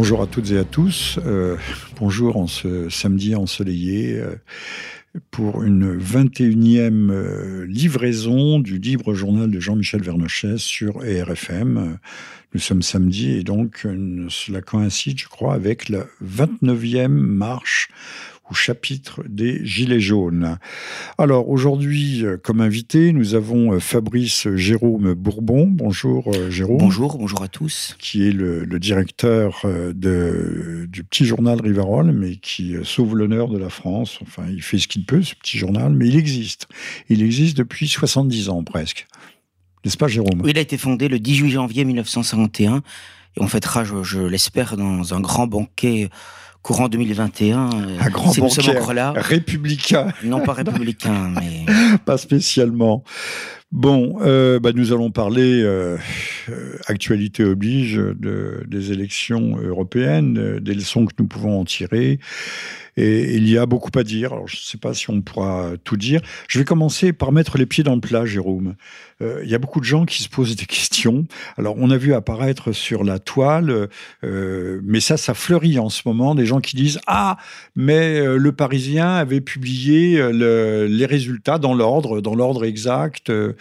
Bonjour à toutes et à tous. Euh, bonjour en ce samedi ensoleillé euh, pour une 21e euh, livraison du libre journal de Jean-Michel Vernochet sur ERFM. Nous sommes samedi et donc cela coïncide, je crois, avec la 29e marche chapitre des Gilets jaunes. Alors aujourd'hui, euh, comme invité, nous avons euh, Fabrice Jérôme Bourbon. Bonjour euh, Jérôme. Bonjour, bonjour à tous. Qui est le, directeur de, du petit journal Rivarol, mais qui sauve l'honneur de la France. Enfin, il fait ce qu'il peut, ce petit journal, mais il existe. Il existe depuis 70 ans presque. N'est-ce pas Jérôme? Il a été fondé le 18 janvier 1951 et on fêtera, je, je l'espère, dans un grand banquet courant 2021. Euh, un grand banquier là. républicain. Non pas républicain, mais... pas spécialement. Bon, euh, bah nous allons parler, euh, actualité oblige, de, des élections européennes, des leçons que nous pouvons en tirer. Et il y a beaucoup à dire. Alors, je ne sais pas si on pourra tout dire. Je vais commencer par mettre les pieds dans le plat, Jérôme. Euh, il y a beaucoup de gens qui se posent des questions. Alors, on a vu apparaître sur la toile, euh, mais ça, ça fleurit en ce moment, des gens qui disent Ah, mais euh, le Parisien avait publié le, les résultats dans l'ordre, dans l'ordre exact, le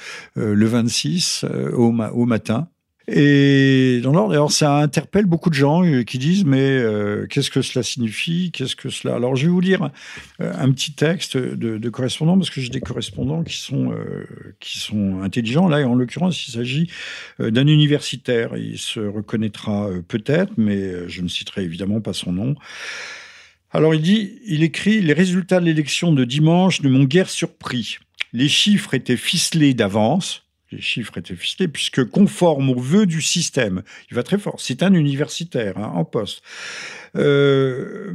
26 au, au matin. Et dans l'ordre, alors ça interpelle beaucoup de gens euh, qui disent mais euh, qu'est-ce que cela signifie? Qu'est-ce que cela? Alors je vais vous lire euh, un petit texte de, correspondants parce que j'ai des correspondants qui sont qui sont intelligents. Là, en l'occurrence, il s'agit d'un universitaire. Il se reconnaîtra peut-être, mais je ne citerai évidemment pas son nom. Alors il dit, il écrit les résultats de l'élection de dimanche ne m'ont guère surpris. Les chiffres étaient ficelés d'avance les chiffres étaient ficelés, puisque conforme aux vœux du système, il va très fort, c'est un universitaire hein, en poste. Euh,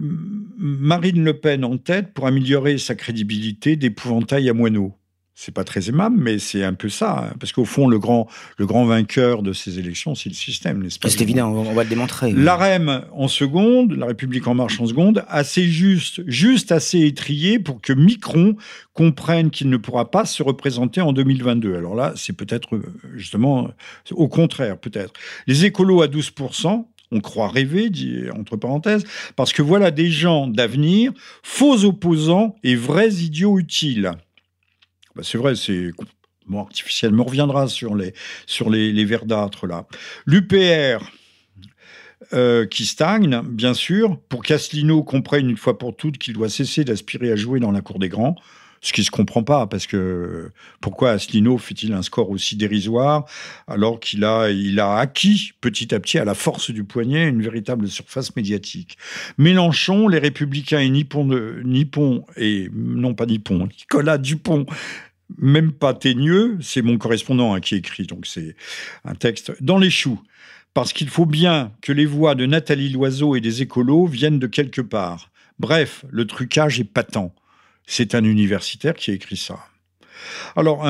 Marine Le Pen en tête pour améliorer sa crédibilité d'épouvantail à moineau c'est pas très aimable, mais c'est un peu ça. Hein, parce qu'au fond, le grand, le grand vainqueur de ces élections, c'est le système, n'est-ce pas? C'est évident, on va le démontrer. L'AREM en seconde, la République en marche en seconde, assez juste, juste assez étrié pour que Micron comprenne qu'il ne pourra pas se représenter en 2022. Alors là, c'est peut-être euh, justement au contraire, peut-être. Les écolos à 12%, on croit rêver, dit entre parenthèses, parce que voilà des gens d'avenir, faux opposants et vrais idiots utiles. Bah, c'est vrai, c'est artificiel, mais on reviendra sur les verdâtres là. L'UPR. Euh, qui stagne, bien sûr, pour qu'Asselineau comprenne une fois pour toutes qu'il doit cesser d'aspirer à jouer dans la cour des grands. Ce qui se comprend pas, parce que pourquoi Asselineau fait-il un score aussi dérisoire alors qu'il a, il a acquis petit à petit à la force du poignet une véritable surface médiatique. Mélenchon, les Républicains et Nippon, de, Nippon et non pas Nippon, Nicolas Dupont même pas teigneux, c'est mon correspondant hein, qui écrit, donc c'est un texte dans les choux. Parce qu'il faut bien que les voix de Nathalie Loiseau et des écolos viennent de quelque part. Bref, le trucage est patent. C'est un universitaire qui a écrit ça. Alors,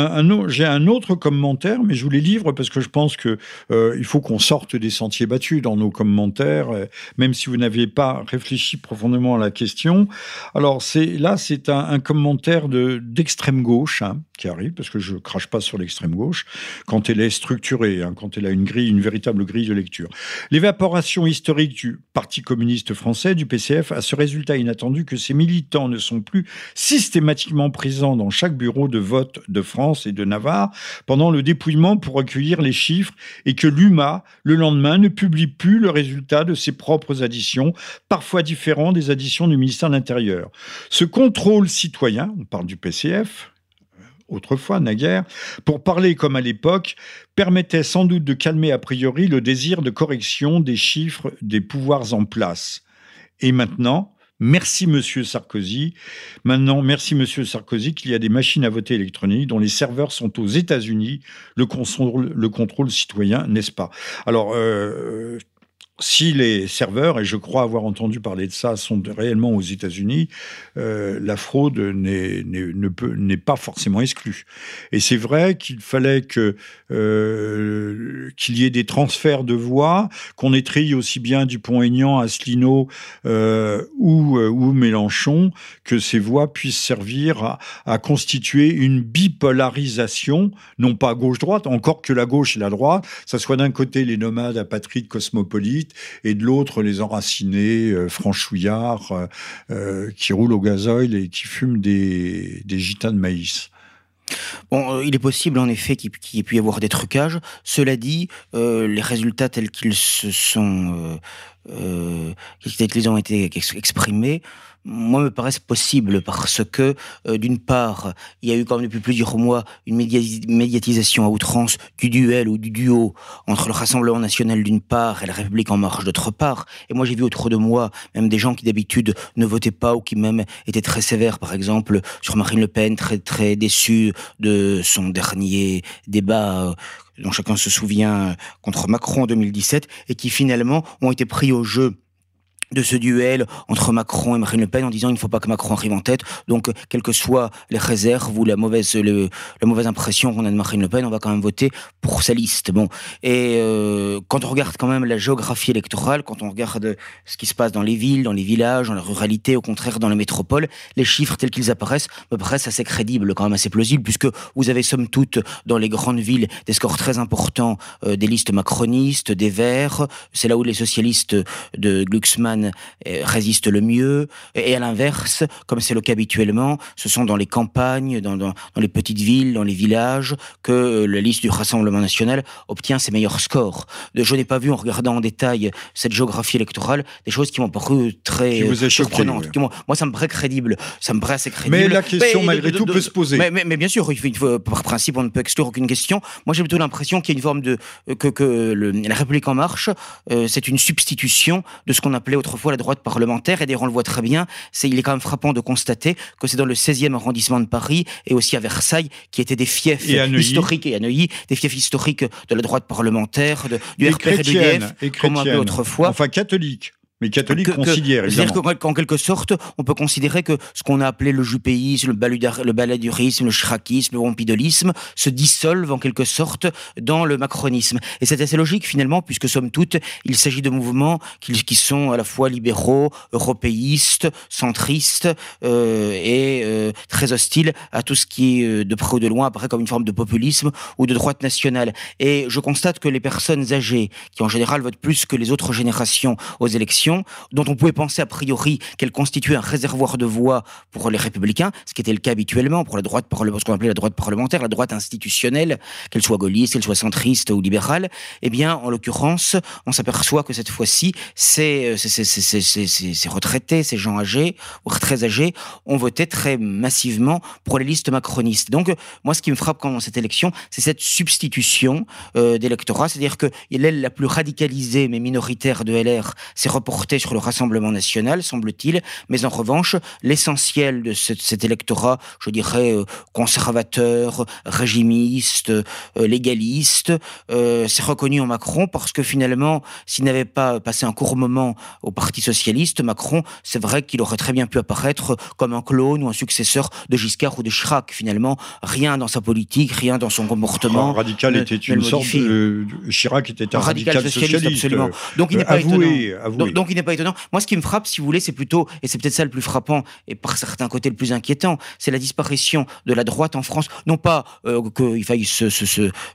j'ai un autre commentaire, mais je vous les livre parce que je pense qu'il euh, faut qu'on sorte des sentiers battus dans nos commentaires, euh, même si vous n'aviez pas réfléchi profondément à la question. Alors, là, c'est un, commentaire d'extrême gauche hein, qui arrive, parce que je crache pas sur l'extrême gauche, quand elle est structurée, hein, quand elle a une grille, une véritable grille de lecture. L'évaporation historique du Parti communiste français, du PCF, a ce résultat inattendu que ses militants ne sont plus systématiquement présents dans chaque bureau de vote de France et de Navarre pendant le dépouillement pour recueillir les chiffres et que l'UMA, le lendemain, ne publie plus le résultat de ses propres additions, parfois différents des additions du ministère de l'Intérieur. Ce contrôle citoyen, on parle du PCF, autrefois, naguère, pour parler comme à l'époque, permettait sans doute de calmer a priori le désir de correction des chiffres des pouvoirs en place. Et maintenant, Merci Monsieur Sarkozy. Maintenant, merci Monsieur Sarkozy qu'il y a des machines à voter électroniques dont les serveurs sont aux États-Unis. Le contrôle, le contrôle citoyen, n'est-ce pas? Alors, euh, si les serveurs, et je crois avoir entendu parler de ça, sont réellement aux États-Unis, euh, la fraude n'est, pas forcément exclue. Et c'est vrai qu'il fallait euh, qu'il y ait des transferts de voix, qu'on étrille aussi bien Dupont-Aignan, Asselineau euh, ou, euh, Mélenchon, que ces voix puissent servir à, à constituer une bipolarisation, non pas gauche-droite, encore que la gauche et la droite, ça soit d'un côté les nomades apatrides cosmopolites, et de l'autre les enracinés euh, franchouillards qui roulent au gazoil et qui fument des, des de maïs. Bon, il est possible en effet qu'il y ait pu y avoir des trucages. Cela dit, les résultats tels qu'ils se sont, tels qu'ils ont été exprimés, moi, me paraissent possibles parce que, euh, d'une part, il y a eu quand même depuis plusieurs mois une médiatisation à outrance du duel ou du duo entre le Rassemblement national d'une part et la République en marche d'autre part. Et moi, j'ai vu autour de moi même des gens qui d'habitude ne votaient pas ou qui même étaient très sévères, par exemple, sur Marine Le Pen, très très déçus de son dernier débat euh, dont chacun se souvient contre Macron en 2017 et qui finalement ont été pris au jeu de ce duel entre Macron et Marine Le Pen en disant il ne faut pas que Macron arrive en tête. Donc, quelles que soient les réserves ou la mauvaise, la mauvaise impression qu'on a de Marine Le Pen, on va quand même voter pour sa liste. Bon. Et euh, quand on regarde quand même la géographie électorale, quand on regarde ce qui se passe dans les villes, dans les villages, dans la ruralité, au contraire dans les métropoles, les chiffres tels qu'ils apparaissent me paraissent assez crédibles, quand même assez plausibles, puisque vous avez somme toute dans les grandes villes des scores très importants euh, des listes macronistes, des Verts. C'est là où les socialistes de Glucksmann euh, résiste le mieux. Et à l'inverse, comme c'est le cas habituellement, ce sont dans les campagnes, dans, dans, les petites villes, dans les villages, que euh, la liste du Rassemblement national obtient ses meilleurs scores. Je n'ai pas vu, en regardant en détail cette géographie électorale, des choses qui m'ont paru très vous surprenantes. Moi, ça me paraît crédible. Ça me paraît assez crédible. Mais la question, malgré tout, peut se poser. Mais, mais, bien sûr, il faut, par principe, on ne peut exclure aucune question. Moi, j'ai plutôt l'impression qu'il y a une forme de... que, que le, la République en marche, euh, c'est une substitution de ce qu'on appelait autrefois la droite parlementaire. Et d'ailleurs, on le voit très bien. C'est, il est quand même frappant de constater que c'est dans le 16e arrondissement de Paris et aussi à Versailles, qui étaient des fiefs historiques et à Neuilly, des fiefs historiques de la droite parlementaire, de, du RPR et, du comme on autrefois. Enfin, catholiques. Mais catholiques considèrent, C'est-à-dire qu'en quelque sorte, on peut considérer que ce qu'on a appelé le jupéisme, le, baladurisme, le chiracisme, le rompidolisme se dissolvent en quelque sorte dans le macronisme. Et c'est assez logique finalement, puisque somme toute, il s'agit de mouvements qui, qui, sont à la fois libéraux, européistes, centristes euh, et euh, très hostiles à tout ce qui, euh, de près ou de loin, apparaît comme une forme de populisme ou de droite nationale. Et je constate que les personnes âgées, qui en général votent plus que les autres générations aux élections, dont on pouvait penser a priori qu'elle constituait un réservoir de voix pour les républicains, ce qui était le cas habituellement pour la droite, ce qu'on appelait la droite parlementaire, la droite institutionnelle, qu'elle soit gaulliste, qu'elle soit centriste ou libérale, eh bien, en l'occurrence, on s'aperçoit que cette fois-ci, ces, retraités, ces gens âgés, ou très âgés, ont voté très massivement pour les listes macronistes. Donc, moi, ce qui me frappe quand dans cette élection, c'est cette substitution euh, d'électorat, c'est-à-dire que l'aile la plus radicalisée mais minoritaire de LR s'est reportée sur le Rassemblement national, semble-t-il, mais en revanche, l'essentiel de cet électorat, je dirais, euh, conservateur, régimiste, euh, légaliste, euh, s'est reconnu en Macron parce que finalement, s'il n'avait pas passé un court moment au Parti socialiste, Macron, c'est vrai qu'il aurait très bien pu apparaître comme un clone ou un successeur de Giscard ou de Chirac. Finalement, rien dans sa politique, rien dans son comportement. Un radical était une sorte de... Chirac était un, radical, socialiste, absolument. Donc il n'est pas étonnant donc il n'est pas étonnant. Moi, ce qui me frappe, si vous voulez, c'est plutôt, et c'est peut-être ça le plus frappant, et par certains côtés le plus inquiétant, c'est la disparition de la droite en France. Non pas euh, qu'il faille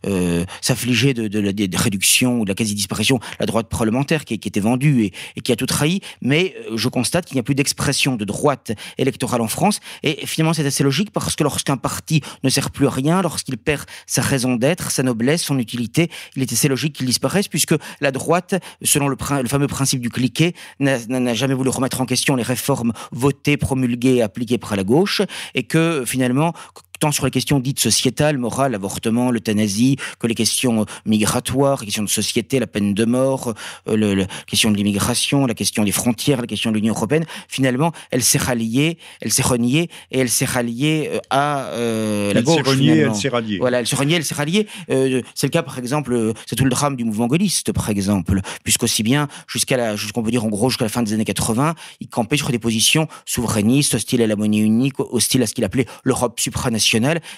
euh, s'affliger de, de, réduction ou de la quasi-disparition, la droite parlementaire qui, était vendue et, et, qui a tout trahi, mais euh, je constate qu'il n'y a plus d'expression de droite électorale en France. Et finalement, c'est assez logique parce que lorsqu'un parti ne sert plus à rien, lorsqu'il perd sa raison d'être, sa noblesse, son utilité, il est assez logique qu'il disparaisse puisque la droite, selon le, le fameux principe du clic, n'a jamais voulu remettre en question les réformes votées, promulguées, appliquées par la gauche, et que finalement, tant sur les questions dites sociétales, morales, avortement, l'euthanasie, que les questions migratoires, les questions de société, la peine de mort, euh, le, la question de l'immigration, la question des frontières, la question de l'Union européenne. Finalement, elle s'est ralliée, elle s'est reniée et elle s'est ralliée euh, à euh, la elle gauche. Reniée, elle s'est ralliée. Voilà, elle s'est reniée, elle s'est ralliée. Euh, c'est le cas, par exemple, c'est tout le drame du mouvement gaulliste, par exemple, puisqu'aussi bien jusqu'à la, jusqu'on peut dire en gros jusqu'à la fin des années 80, il campait sur des positions souverainistes, hostiles à la monnaie unique, hostiles à ce qu'il appelait l'Europe supranationale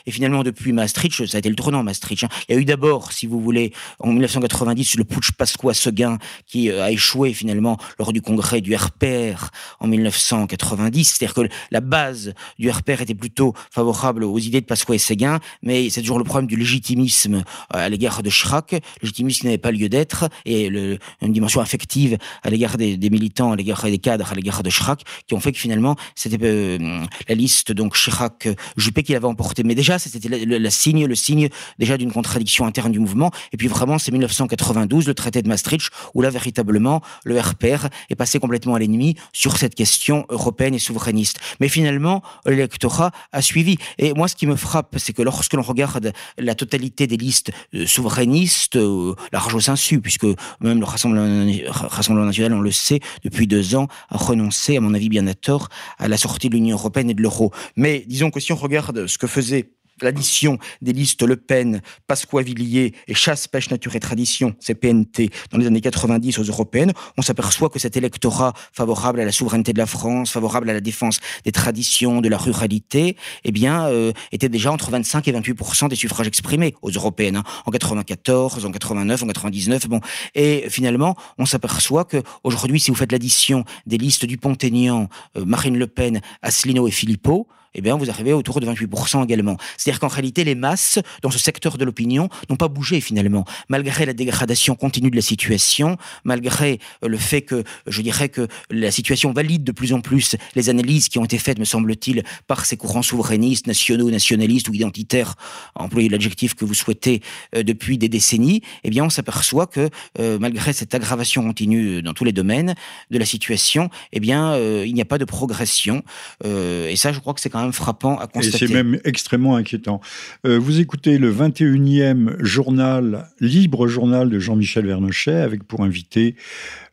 Et finalement, depuis Maastricht, ça a été le tournant Maastricht. Hein. Il y a eu d'abord, si vous voulez, en 1990, le putsch Pasqua-Seguin qui euh, a échoué finalement lors du congrès du RPR en 1990. C'est-à-dire que la base du RPR était plutôt favorable aux idées de Pasqua et Seguin, mais c'est toujours le problème du légitimisme euh, à l'égard de Chirac, légitimisme n'avait pas lieu d'être, et une dimension affective à l'égard des, militants, à l'égard des cadres, à l'égard de Chirac, qui ont fait que finalement c'était euh, la liste donc Chirac-Juppé qui l'avait emporté. Mais déjà, c'était le, signe, le signe déjà d'une contradiction interne du mouvement. Et puis vraiment, c'est 1992, le traité de Maastricht, où là véritablement le RPR est passé complètement à l'ennemi sur cette question européenne et souverainiste. Mais finalement, l'électorat a suivi. Et moi, ce qui me frappe, c'est que lorsque l'on regarde la totalité des listes euh, souverainistes, euh, large au insu, puisque même le Rassemblement, national, on le sait, depuis deux ans, a renoncé, à mon avis bien à tort, à la sortie de l'Union européenne et de l'euro. Mais disons que si on regarde ce que faisait l'addition des listes Le Pen, Pasqua-Villiers et Chasse, Pêche, Nature et Tradition, CPNT, dans les années 90 aux européennes, on s'aperçoit que cet électorat favorable à la souveraineté de la France, favorable à la défense des traditions, de la ruralité, eh bien, euh, était déjà entre 25 et 28% des suffrages exprimés aux européennes, hein, en 94, en 89, en 99, bon. Et finalement, on s'aperçoit que aujourd'hui, si vous faites l'addition des listes du Pont-Aignan, euh, Marine Le Pen, Asselineau et Philippot, eh bien, vous arrivez autour de 28% également. C'est-à-dire qu'en réalité, les masses, dans ce secteur de l'opinion, n'ont pas bougé finalement. Malgré la dégradation continue de la situation, malgré euh, le fait que, je dirais que la situation valide de plus en plus les analyses qui ont été faites, me semble-t-il, par ces courants souverainistes, nationaux, nationalistes ou identitaires, employer l'adjectif que vous souhaitez, euh, depuis des décennies, eh bien, on s'aperçoit que, euh, malgré cette aggravation continue dans tous les domaines de la situation, eh bien, il n'y a pas de progression. et ça, je crois que c'est quand frappant à constater. Et c'est même extrêmement inquiétant. Euh, vous écoutez le 21e journal, libre journal de Jean-Michel Vernochet, avec pour invité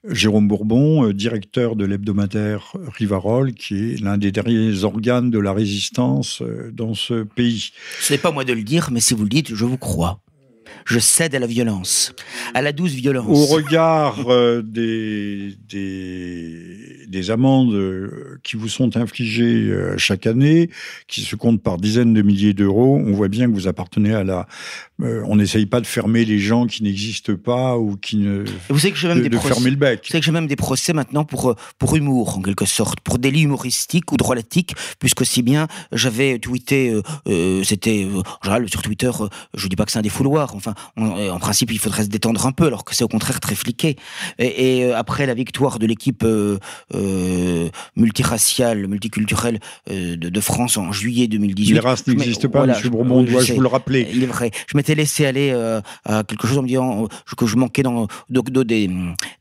Jérôme Bourbon, euh, directeur de l'hebdomadaire Rivarol, qui est l'un des derniers organes de la résistance euh, dans ce pays. Ce n'est pas moi de le dire, mais si vous le dites, je vous crois je cède à la violence, à la douce violence. Au regard euh, des, des, amendes euh, qui vous sont infligées euh, chaque année, qui se comptent par dizaines de milliers d'euros, on voit bien que vous appartenez à la... on n'essaye pas de fermer les gens qui n'existent pas ou qui ne... Vous savez que j'ai même de, des fermer le bec. Vous savez que j'ai même des procès maintenant pour, pour humour, en quelque sorte, pour délit humoristique ou drôlatique, puisque si bien j'avais tweeté, c'était en général sur Twitter, je dis pas que c'est un défouloir, enfin euh, en principe, il faudrait se détendre un peu, alors que c'est au contraire très fliqué. Et, euh, après la victoire de l'équipe euh, multiraciale, multiculturelle de, France en juillet 2018. Les races n'existent pas, M. Bourbon, dois-je vous le rappeler Il est vrai. Je m'étais laissé aller à quelque chose en me disant que je manquais dans, des,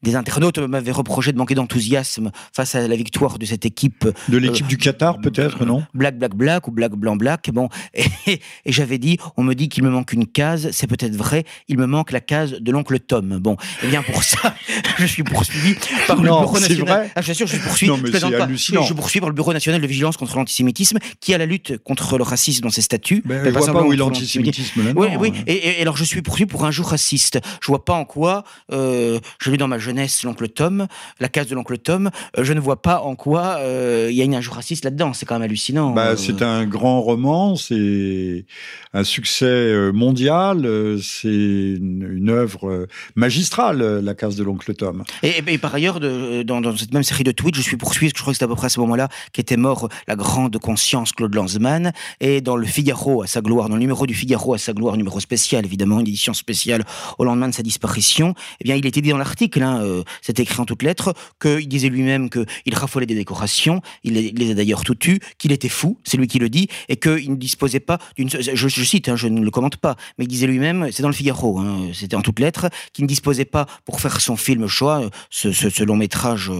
des internautes m'avaient reproché de manquer d'enthousiasme face à la victoire de cette équipe. De l'équipe du Qatar, peut-être, non? Black, black, black ou black, blanc, black. Bon, et, et j'avais dit, on me dit qu'il me manque une case, c'est peut-être vrai, il me manque la case de l'oncle Tom. Bon, et eh bien pour ça, je suis poursuivi par le Bureau national. Ah, je suis je poursuivi. Non, mais c'est hallucinant. Je, poursuis par le Bureau national de vigilance contre l'antisémitisme, qui a la lutte contre le racisme dans ses statuts. Ben, je vois pas où est l'antisémitisme là Oui, oui. Et, alors je suis poursuivi pour un jour raciste. Je vois pas en quoi. Euh, je lu dans ma jeunesse l'oncle Tom, la case de l'oncle Tom. Euh, je ne vois pas en quoi euh, il y a un jour raciste là-dedans. C'est quand même hallucinant. Bah, c'est un grand roman, c'est un succès mondial. C'est une, œuvre euh, magistrale, euh, La case de l'oncle Tom. Et, par ailleurs, dans, cette même série de tweets, je suis poursuivi, je crois que c'était à peu près à ce moment-là qu'était mort la grande conscience Claude Lanzmann. Et dans le Figaro à sa gloire, dans le numéro du Figaro à sa gloire, numéro spécial évidemment, une édition spéciale au lendemain de sa disparition, eh bien, il était dit dans l'article, hein, euh, c'était écrit en toutes lettres, qu'il disait lui-même qu'il raffolait des décorations, il les, a d'ailleurs tout tues, qu'il était fou, c'est lui qui le dit, et qu'il ne disposait pas d'une... Je, cite, hein, je ne le commente pas, mais il disait lui-même, c'est dans le Figaro, Hein, c'était en toutes lettres, qui ne disposait pas pour faire son film choix, ce, long métrage,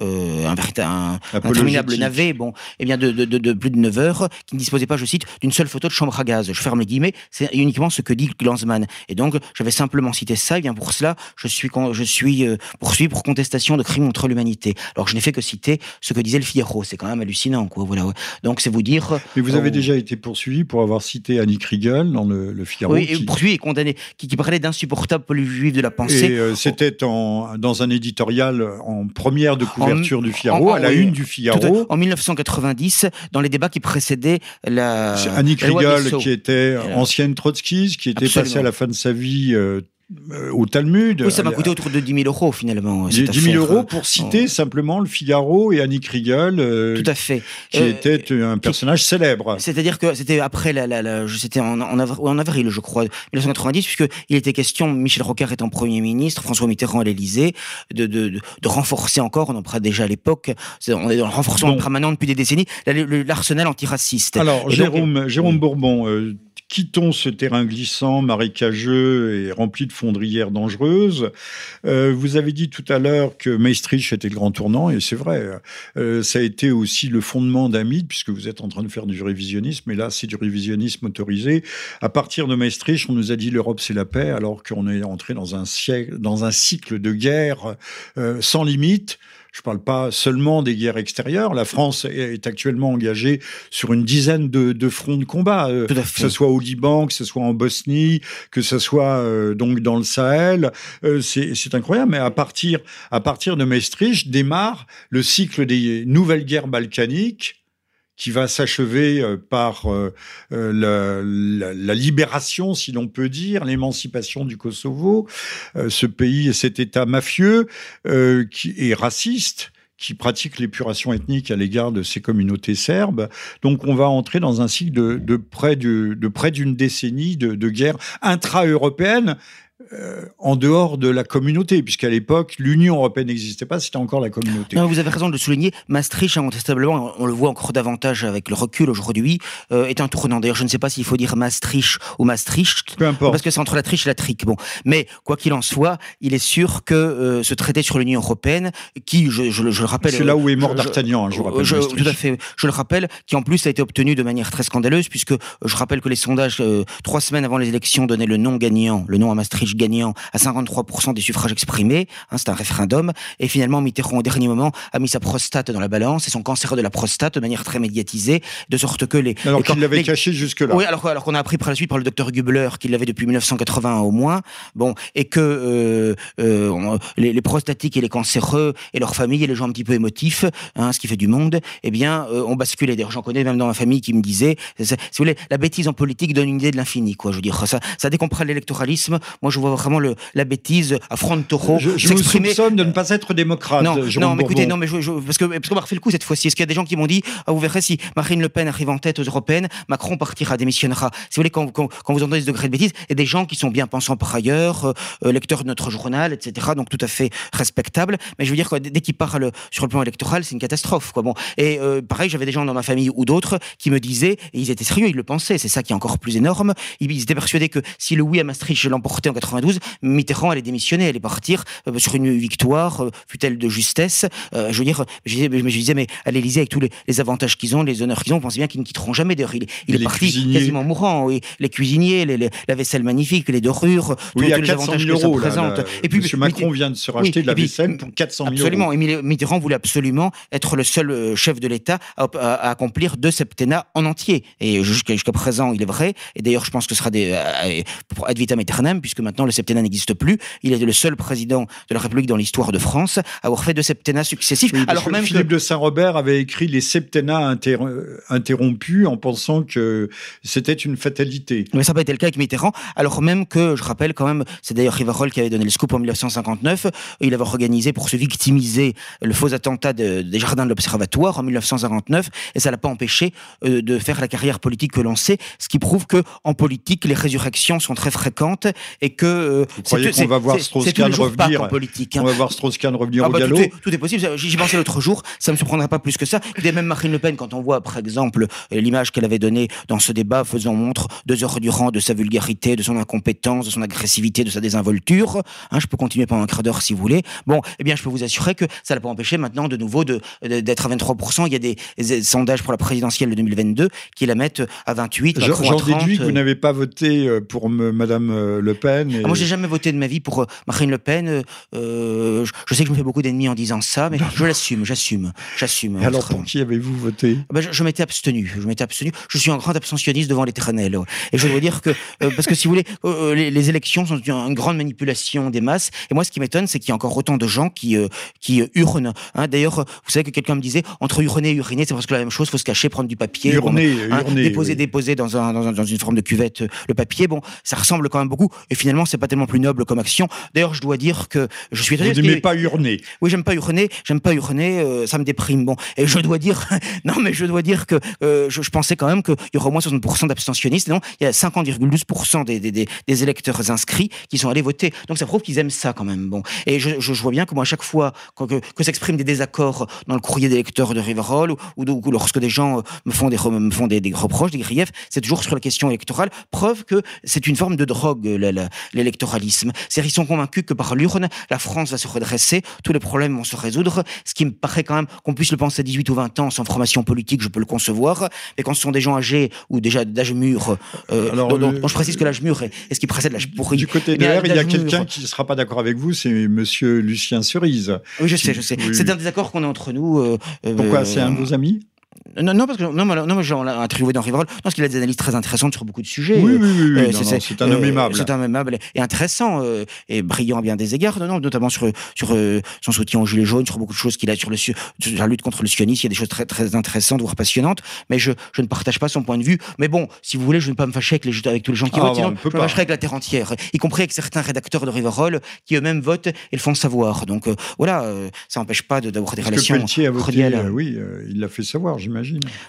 euh, un interminable navet, bon, eh bien de, plus de 9 heures, qui ne disposait pas, je cite, d'une seule photo de chambre à gaz. Je ferme les guillemets, c'est uniquement ce que dit Glanzmann. Et donc, j'avais simplement cité ça, et bien pour cela, je suis, je suis poursuivi pour contestation de crimes contre l'humanité. Alors, je n'ai fait que citer ce que disait le Figaro. C'est quand même hallucinant, quoi. Voilà. Donc, c'est vous dire. Mais vous avez déjà été poursuivi pour avoir cité Annie Kriegel dans le, le Figaro. Oui, poursuivi et condamné, qui, parlait d'insupportable juif de la pensée. Et c'était en, dans un éditorial en première de couverture du Figaro, à la une du Figaro. En 1990, dans les débats qui précédaient la. Annie Kriegel, qui était ancienne trotskiste, qui était passée à la fin de sa vie euh, euh, au Talmud. Oui, ça m'a coûté autour de 10 000 euros finalement. 10 000 euros pour citer simplement le Figaro et Annie Kriegel. Euh, Tout à fait. Qui était un personnage célèbre. C'est-à-dire que c'était après la, la, la c'était en, en, en, avril, je crois, 1990, puisque il était question, Michel Rocard étant Premier ministre, François Mitterrand à l'Élysée, de, de, de, de, renforcer encore, on en parlait déjà à l'époque, on est dans le renforcement permanent depuis des décennies, l'arsenal antiraciste. Alors, Jérôme, Jérôme Bourbon, quittons ce terrain glissant, marécageux et rempli de fondrières dangereuses. Euh, vous avez dit tout à l'heure que Maastricht était le grand tournant, et c'est vrai. Euh, ça a été aussi le fondement d'un mythe, puisque vous êtes en train de faire du révisionnisme, et là, c'est du révisionnisme autorisé. À partir de Maastricht, on nous a dit l'Europe, c'est la paix, alors qu'on est entré dans un, dans un cycle de guerre euh, sans limite. Je ne parle pas seulement des guerres extérieures. La France est actuellement engagée sur une dizaine de, fronts de combat, euh, que ce soit au Liban, que ce soit en Bosnie, que ce soit euh, donc dans le Sahel. Euh, c'est incroyable. Mais à partir, à partir de Maastricht démarre le cycle des nouvelles guerres balkaniques qui va s'achever euh, par euh, euh, la, libération, si l'on peut dire, l'émancipation du Kosovo, ce pays et cet État mafieux qui est raciste qui pratique l'épuration ethnique à l'égard de ces communautés serbes. Donc on va entrer dans un cycle de, près d'une décennie de, de guerre intra-européenne euh, en dehors de la communauté, puisqu'à l'époque, l'Union européenne n'existait pas, c'était encore la communauté. Non, vous avez raison de le souligner. Maastricht, incontestablement, on le voit encore davantage avec le recul aujourd'hui, euh, est un tournant. D'ailleurs, je ne sais pas s'il faut dire Maastricht ou Maastricht, Peu importe. parce que c'est entre la triche et la trique. Bon, mais quoi qu'il en soit, il est sûr que euh, ce traité sur l'Union européenne, qui, je, je, le rappelle, c'est là où est mort D'Artagnan, hein, je, rappelle. tout à fait, je le rappelle, qui en plus a été obtenu de manière très scandaleuse, puisque je rappelle que les sondages trois semaines avant les élections donnaient le non gagnant, le non à Maastricht gagnant à 53% des suffrages exprimés. Hein, c'est un référendum. Et finalement, Mitterrand, au dernier moment, a mis sa prostate dans la balance et son cancer de la prostate de manière très médiatisée, de sorte que les. Alors qu'il l'avait caché jusque-là. Oui, alors, alors qu'on a appris par la suite par le docteur Gubler qu'il l'avait depuis 1980 au moins. Bon, et que euh, euh, les, prostatiques et les cancéreux et leurs familles et les gens un petit peu émotifs, hein, ce qui fait du monde, eh bien, euh, ont basculé. D'ailleurs, j'en connais même dans ma famille qui me disaient, si vous voulez, la bêtise en politique donne une idée de l'infini, quoi. Je veux dire, ça, ça l'électoralisme. Moi, je vois vraiment la bêtise à front de taureau. Je, je vous soupçonne de ne pas être démocrate. Non, non mais écoutez, non, mais je, parce que parce qu'on m'a refait le coup cette fois-ci. Est-ce qu'il y a des gens qui m'ont dit, ah, vous verrez si Marine Le Pen arrive en tête aux européennes, Macron partira, démissionnera. Si vous voulez, quand, quand, quand vous entendez ce degré de bêtise, il y a des gens qui sont bien pensants par ailleurs, euh, lecteurs de notre journal, etc. Donc tout à fait respectable. Mais je veux dire que dès qu'ils parlent sur le plan électoral, c'est une catastrophe. Quoi. Bon, et euh, pareil, j'avais des gens dans ma famille ou d'autres qui me disaient, et ils étaient sérieux, ils le pensaient. C'est ça qui est encore plus énorme. Ils, ils étaient persuadés que si le oui à Maastricht l'emportait en 92, Mitterrand allait démissionner, allait partir euh, sur une victoire, euh, fut-elle de justesse. Euh, je veux dire, je, disais, mais à l'Élysée, avec tous les, avantages qu'ils ont, les honneurs qu'ils ont, on pensait bien qu'ils ne quitteront jamais. D'ailleurs, il, il est parti quasiment mourant. Oui. Les cuisiniers, les, la vaisselle magnifique, les dorures, oui, tous, les avantages que ça représente. et puis, M. Macron vient de se racheter de la vaisselle pour 400 000 absolument, euros. Absolument. Mitterrand voulait absolument être le seul chef de l'État à, à, accomplir deux septennats en entier. Et jusqu'à présent, il est vrai. Et d'ailleurs, je pense que ce sera des, pour ad vitam aeternam, puisque maintenant le septennat n'existe plus. Il est le seul président de la République dans l'histoire de France à avoir fait deux septennats successifs. alors même Philippe de Saint-Robert avait écrit les septennats interrompus en pensant que c'était une fatalité. Mais ça n'a pas été le cas avec Mitterrand, alors même que, je rappelle quand même, c'est d'ailleurs Rivarol qui avait donné le scoop en 1959, il avait organisé pour se victimiser le faux attentat des jardins de l'Observatoire en 1959, et ça l'a pas empêché euh, de faire la carrière politique que l'on sait, ce qui prouve que en politique, les résurrections sont très fréquentes et que euh, Vous croyez qu'on va voir Strauss-Kahn revenir? politique. Hein. On va voir Strauss-Kahn revenir ah au bah, galop. Tout est, tout est possible. J'y pensais l'autre jour. Ça me surprendrait pas plus que ça. Et même Marine Le Pen, quand on voit, par exemple, l'image qu'elle avait donnée dans ce débat, faisant montre deux heures durant de sa vulgarité, de son incompétence, de son agressivité, de sa désinvolture. Hein, je peux continuer pendant un quart d'heure si vous voulez. Bon, eh bien, je peux vous assurer que ça n'a pas empêché maintenant de nouveau d'être de, d'être à 23%. Il y a des, des, sondages pour la présidentielle de 2022 qui la mettent à 28. J'en déduis que vous n'avez pas voté euh, pour Madame euh, Le Pen. Et... Ah, moi, j'ai jamais voté de ma vie pour euh, Marine Le Pen. Euh, je, sais que je me fais beaucoup d'ennemis en disant ça, mais je l'assume, j'assume, j'assume. Alors, pour qui avez-vous voté? Ah ben, Je, je m'étais abstenu. Je m'étais abstenu. Je suis un grand abstentionniste devant l'éternel. Et je dois dire que, parce que si vous voulez, les, les, élections sont une grande manipulation des masses. Et moi, ce qui m'étonne, c'est qu'il y a encore autant de gens qui, qui hurlent. Hein. D'ailleurs, vous savez que quelqu'un me disait entre hurner et uriner, c'est presque la même chose. Faut se cacher, prendre du papier, hurner, hein, hurner, déposer, oui. déposer dans, un, dans, un, dans, une forme de cuvette le papier. Bon, ça ressemble quand même beaucoup. Et finalement, c'est pas tellement plus noble comme action. D'ailleurs, je dois dire que je suis. Vous n'aimez pas hurner Oui, j'aime pas hurner. J'aime pas hurner. Euh, ça me déprime. Bon, et je dois dire, non, mais je dois dire que euh, je, je, pensais quand même qu'il y aurait au moins 60% d'abstentionnistes. Non, il y a 50,12% des, des, des, des, électeurs inscrits qui sont allés voter. Donc ça prouve qu'ils aiment ça quand même. Bon, et je, je, je vois bien que moi, à chaque fois que, que, que s'expriment des désaccords dans le courrier des lecteurs de Riverol ou, ou, ou, lorsque des gens me font des, me font des, des reproches, des griefs, c'est toujours sur la question électorale. Preuve que c'est une forme de drogue, l'électoralisme. C'est-à-dire ils sont convaincus que par l'urne, la France va se redresser, tous les problèmes vont se résoudre, ce qui me paraît quand même qu'on puisse le penser à 18 ou 20 ans sans formation politique, je peux le concevoir. Mais quand ce sont des gens âgés ou déjà d'âge mûr, euh, Alors, dont, le... dont, je précise que l'âge mûr est, est, ce qui précède l'âge pourri. Du côté de l'air, il y a quelqu'un qui ne sera pas d'accord avec vous, c'est Monsieur Lucien Cerise. Oui, je sais, je sais. Oui. C'est un désaccord qu'on a entre nous. Euh, Pourquoi euh, C'est un de vos amis? Non, non, parce que non, non, genre, on l'a interviewé dans Riverol, parce qu'il a des analyses très intéressantes sur beaucoup de sujets. Oui, oui, oui, euh, c'est un homme aimable. C'est un homme aimable et intéressant euh, et brillant à bien des égards, non, non, notamment sur sur euh, son soutien aux gilets jaunes, sur beaucoup de choses qu'il a sur le sur la lutte contre le sionisme. Il y a des choses très très intéressantes, voire passionnantes. Mais je je ne partage pas son point de vue. Mais bon, si vous voulez, je ne vais pas me fâcher avec les avec tous les gens qui ah, votent. Sinon, bon, je me fâcherai avec la terre entière, y compris avec certains rédacteurs de Riverol qui eux-mêmes votent et le font savoir. Donc euh, voilà, ça n'empêche pas d'avoir des Parce relations que Pelletier a voté, oui, il l'a fait savoir, j'imagine.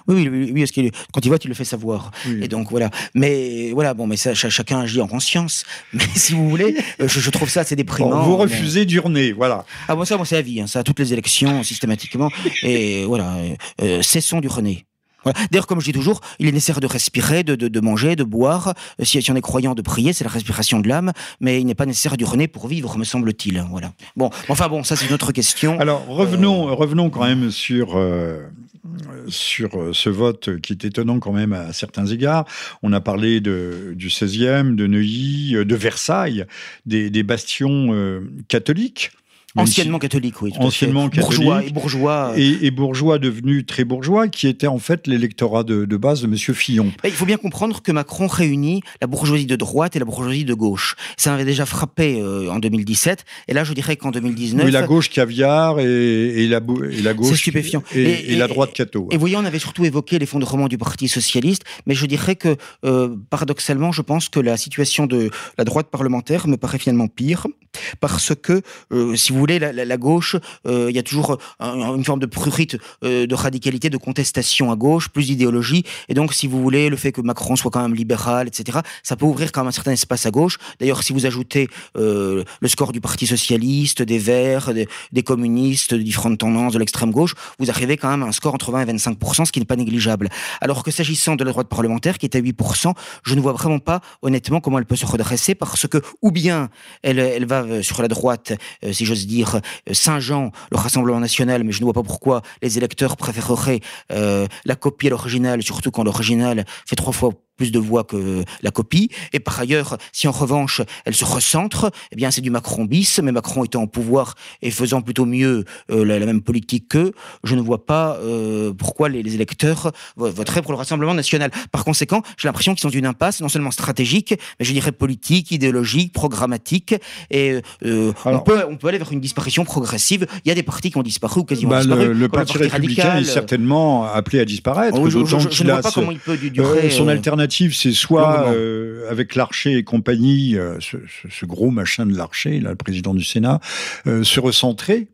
Oui, oui, oui, parce qu'il quand il vote, il le fait savoir. Oui. Et donc voilà. Mais voilà, bon, mais ça, chacun agit en conscience. Mais si vous voulez, je, je trouve ça assez déprimant. Bon, vous refusez mais... d'urner, voilà. Ah bon, ça, bon, c'est la vie, hein, ça, toutes les élections, systématiquement. Et voilà, euh, cessons d'urner. Voilà. D'ailleurs, comme je dis toujours, il est nécessaire de respirer, de, de, de manger, de boire. Si, si, on est croyant, de prier, c'est la respiration de l'âme, mais il n'est pas nécessaire d'urner pour vivre, me semble-t-il. Voilà. Bon, enfin bon, ça c'est une autre question. Alors revenons, euh... revenons quand même sur. Euh sur ce vote qui est étonnant quand même à certains égards. On a parlé du 16e, de Neuilly, de Versailles, des, bastions euh, catholiques. Anciennement catholique, oui. Anciennement catholique. Bourgeois et bourgeois. Et, et, bourgeois devenu très bourgeois, qui était en fait l'électorat de, de, base de M. Fillon. Il faut bien comprendre que Macron réunit la bourgeoisie de droite et la bourgeoisie de gauche. Ça avait déjà frappé euh, en 2017. Et là, je dirais qu'en 2019. Oui, la gauche caviar et, et, la, et la gauche. C'est stupéfiant. Et, et, la droite catho. Et vous voyez, on avait surtout évoqué l'effondrement du Parti socialiste. Mais je dirais que, euh, paradoxalement, je pense que la situation de la droite parlementaire me paraît finalement pire. Parce que, euh, si vous voulez, la, gauche, euh, il y a toujours un, une forme de prurite euh, de radicalité, de contestation à gauche, plus d'idéologie. Et donc, si vous voulez, le fait que Macron soit quand même libéral, etc., ça peut ouvrir quand même un certain espace à gauche. D'ailleurs, si vous ajoutez le score du Parti socialiste, des Verts, des, des communistes, de différentes tendances de l'extrême gauche, vous arrivez quand même à un score entre 20 et 25% ce qui n'est pas négligeable. Alors que s'agissant de la droite parlementaire, qui est à 8% je ne vois vraiment pas, honnêtement, comment elle peut se redresser, parce que ou bien elle, elle va sur la droite, euh, si j'ose dire, Saint-Jean, le Rassemblement national, mais je ne vois pas pourquoi les électeurs préféreraient euh, la copie à l'original, surtout quand l'original fait trois fois plus de voix que la copie. Et par ailleurs, si en revanche elle se recentre, eh bien c'est du Macron bis, mais Macron étant au pouvoir et faisant plutôt mieux euh, la, la, même politique qu'eux, je ne vois pas euh, pourquoi les, les, électeurs voteraient pour le Rassemblement national. Par conséquent, j'ai l'impression qu'ils sont dans une impasse non seulement stratégique, mais je dirais politique, idéologique, programmatique. Et euh, Alors, on, peut, on peut aller vers une disparition progressive. Il y a des partis qui ont disparu ou quasiment bah, disparu. Le, le parti, parti républicain radical. est certainement appelé à disparaître. Oh, je, ne vois pas ce, comment il peut durer. son alternative c'est soit euh, avec Larcher et compagnie, euh, ce, gros machin de Larcher, là, le président du Sénat, euh, se recentrer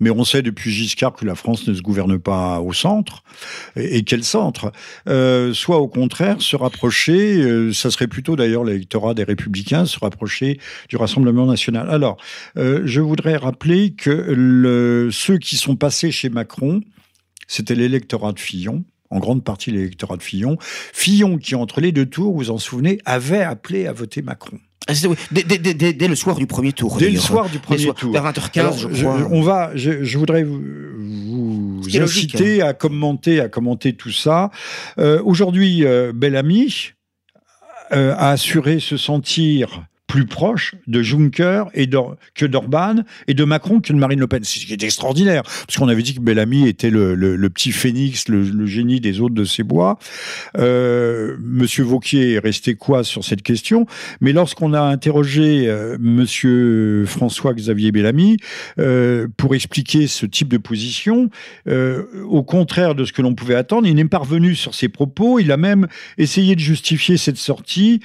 Mais on sait depuis Giscard que la France ne se gouverne pas au centre. Et, quel centre? Soit au contraire, se rapprocher, ça serait plutôt d'ailleurs l'électorat des Républicains, se rapprocher du Rassemblement national. Alors, je voudrais rappeler que le, ceux qui sont passés chez Macron, c'était l'électorat de Fillon, en grande partie l'électorat de Fillon. Fillon qui, entre les deux tours, vous en souvenez, avait appelé à voter Macron. Ah, dès, le soir du premier tour. Dès le soir du premier tour. Vers 20h15, je crois. on va, je, voudrais vous, inciter hein. à commenter, à commenter tout ça. Euh, aujourd'hui, euh, Bellamy euh, a assuré se sentir plus proche de Juncker et que d'Orban et de Macron que de Marine Le Pen. C'est ce qui est extraordinaire, parce qu'on avait dit que Bellamy était le, petit phénix, le, génie des autres de ces bois. Euh, Monsieur Vauquier est resté quoi sur cette question? Mais lorsqu'on a interrogé euh, Monsieur François-Xavier Bellamy euh, pour expliquer ce type de position, au contraire de ce que l'on pouvait attendre, il n'est pas revenu sur ses propos. Il a même essayé de justifier cette sortie.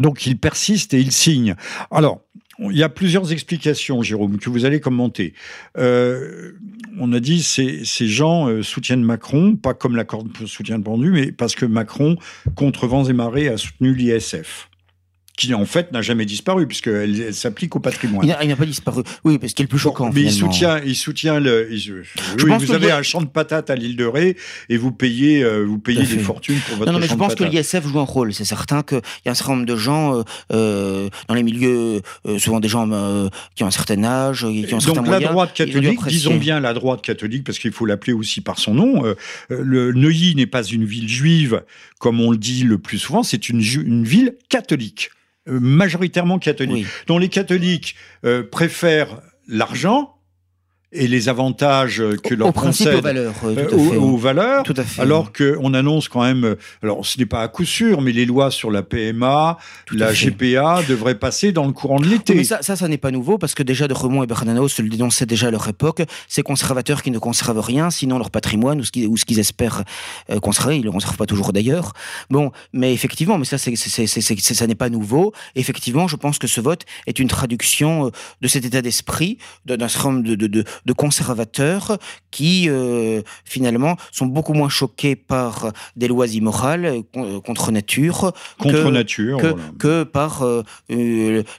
Donc il persiste et il signe. Alors, il y a plusieurs explications, Jérôme, que vous allez commenter. Euh, on a dit ces, ces gens euh, soutiennent Macron, pas comme la corde soutient pendu, mais parce que Macron, contre vents et marées, a soutenu l'ISF qui en fait n'a jamais disparu, puisqu'elle elle, s'applique au patrimoine. Il n'a pas disparu, oui, parce qu'il est plus choquant. mais il soutient, il soutient le. je oui, vous avez un champ de patates à l'île de Ré et vous payez, euh, vous payez des fortunes pour votre Non, non mais je pense que l'ISF joue un rôle. C'est certain qu'il y a un certain nombre de gens euh, euh dans les milieux, euh, souvent des gens qui ont un certain âge, qui ont un certain Donc la droite catholique, disons bien la droite catholique, parce qu'il faut l'appeler aussi par son nom. le Neuilly n'est pas une ville juive, comme on le dit le plus souvent, c'est une, une ville catholique. Euh, majoritairement catholiques, dont les catholiques euh, préfèrent l'argent et les avantages que leur concède aux valeurs, euh, aux, valeurs tout à fait. alors qu'on annonce quand même, alors ce n'est pas à coup sûr, mais les lois sur la PMA, la GPA devraient passer dans le courant de l'été. mais ça, ça, ça n'est pas nouveau, parce que déjà de Remont et Bernanos le dénonçaient déjà à leur époque, ces conservateurs qui ne conservent rien, sinon leur patrimoine, ou ce qu'ils, ou ce qu'ils espèrent euh, conserver, ils ne le conservent pas toujours d'ailleurs. Bon, mais effectivement, mais ça, c'est, c'est, c'est, ça n'est pas nouveau. Effectivement, je pense que ce vote est une traduction euh, de cet état d'esprit, d'un certain nombre de, de, de de conservateurs qui euh, finalement sont beaucoup moins choqués par des lois immorales euh, contre nature contre que, nature que, que par euh,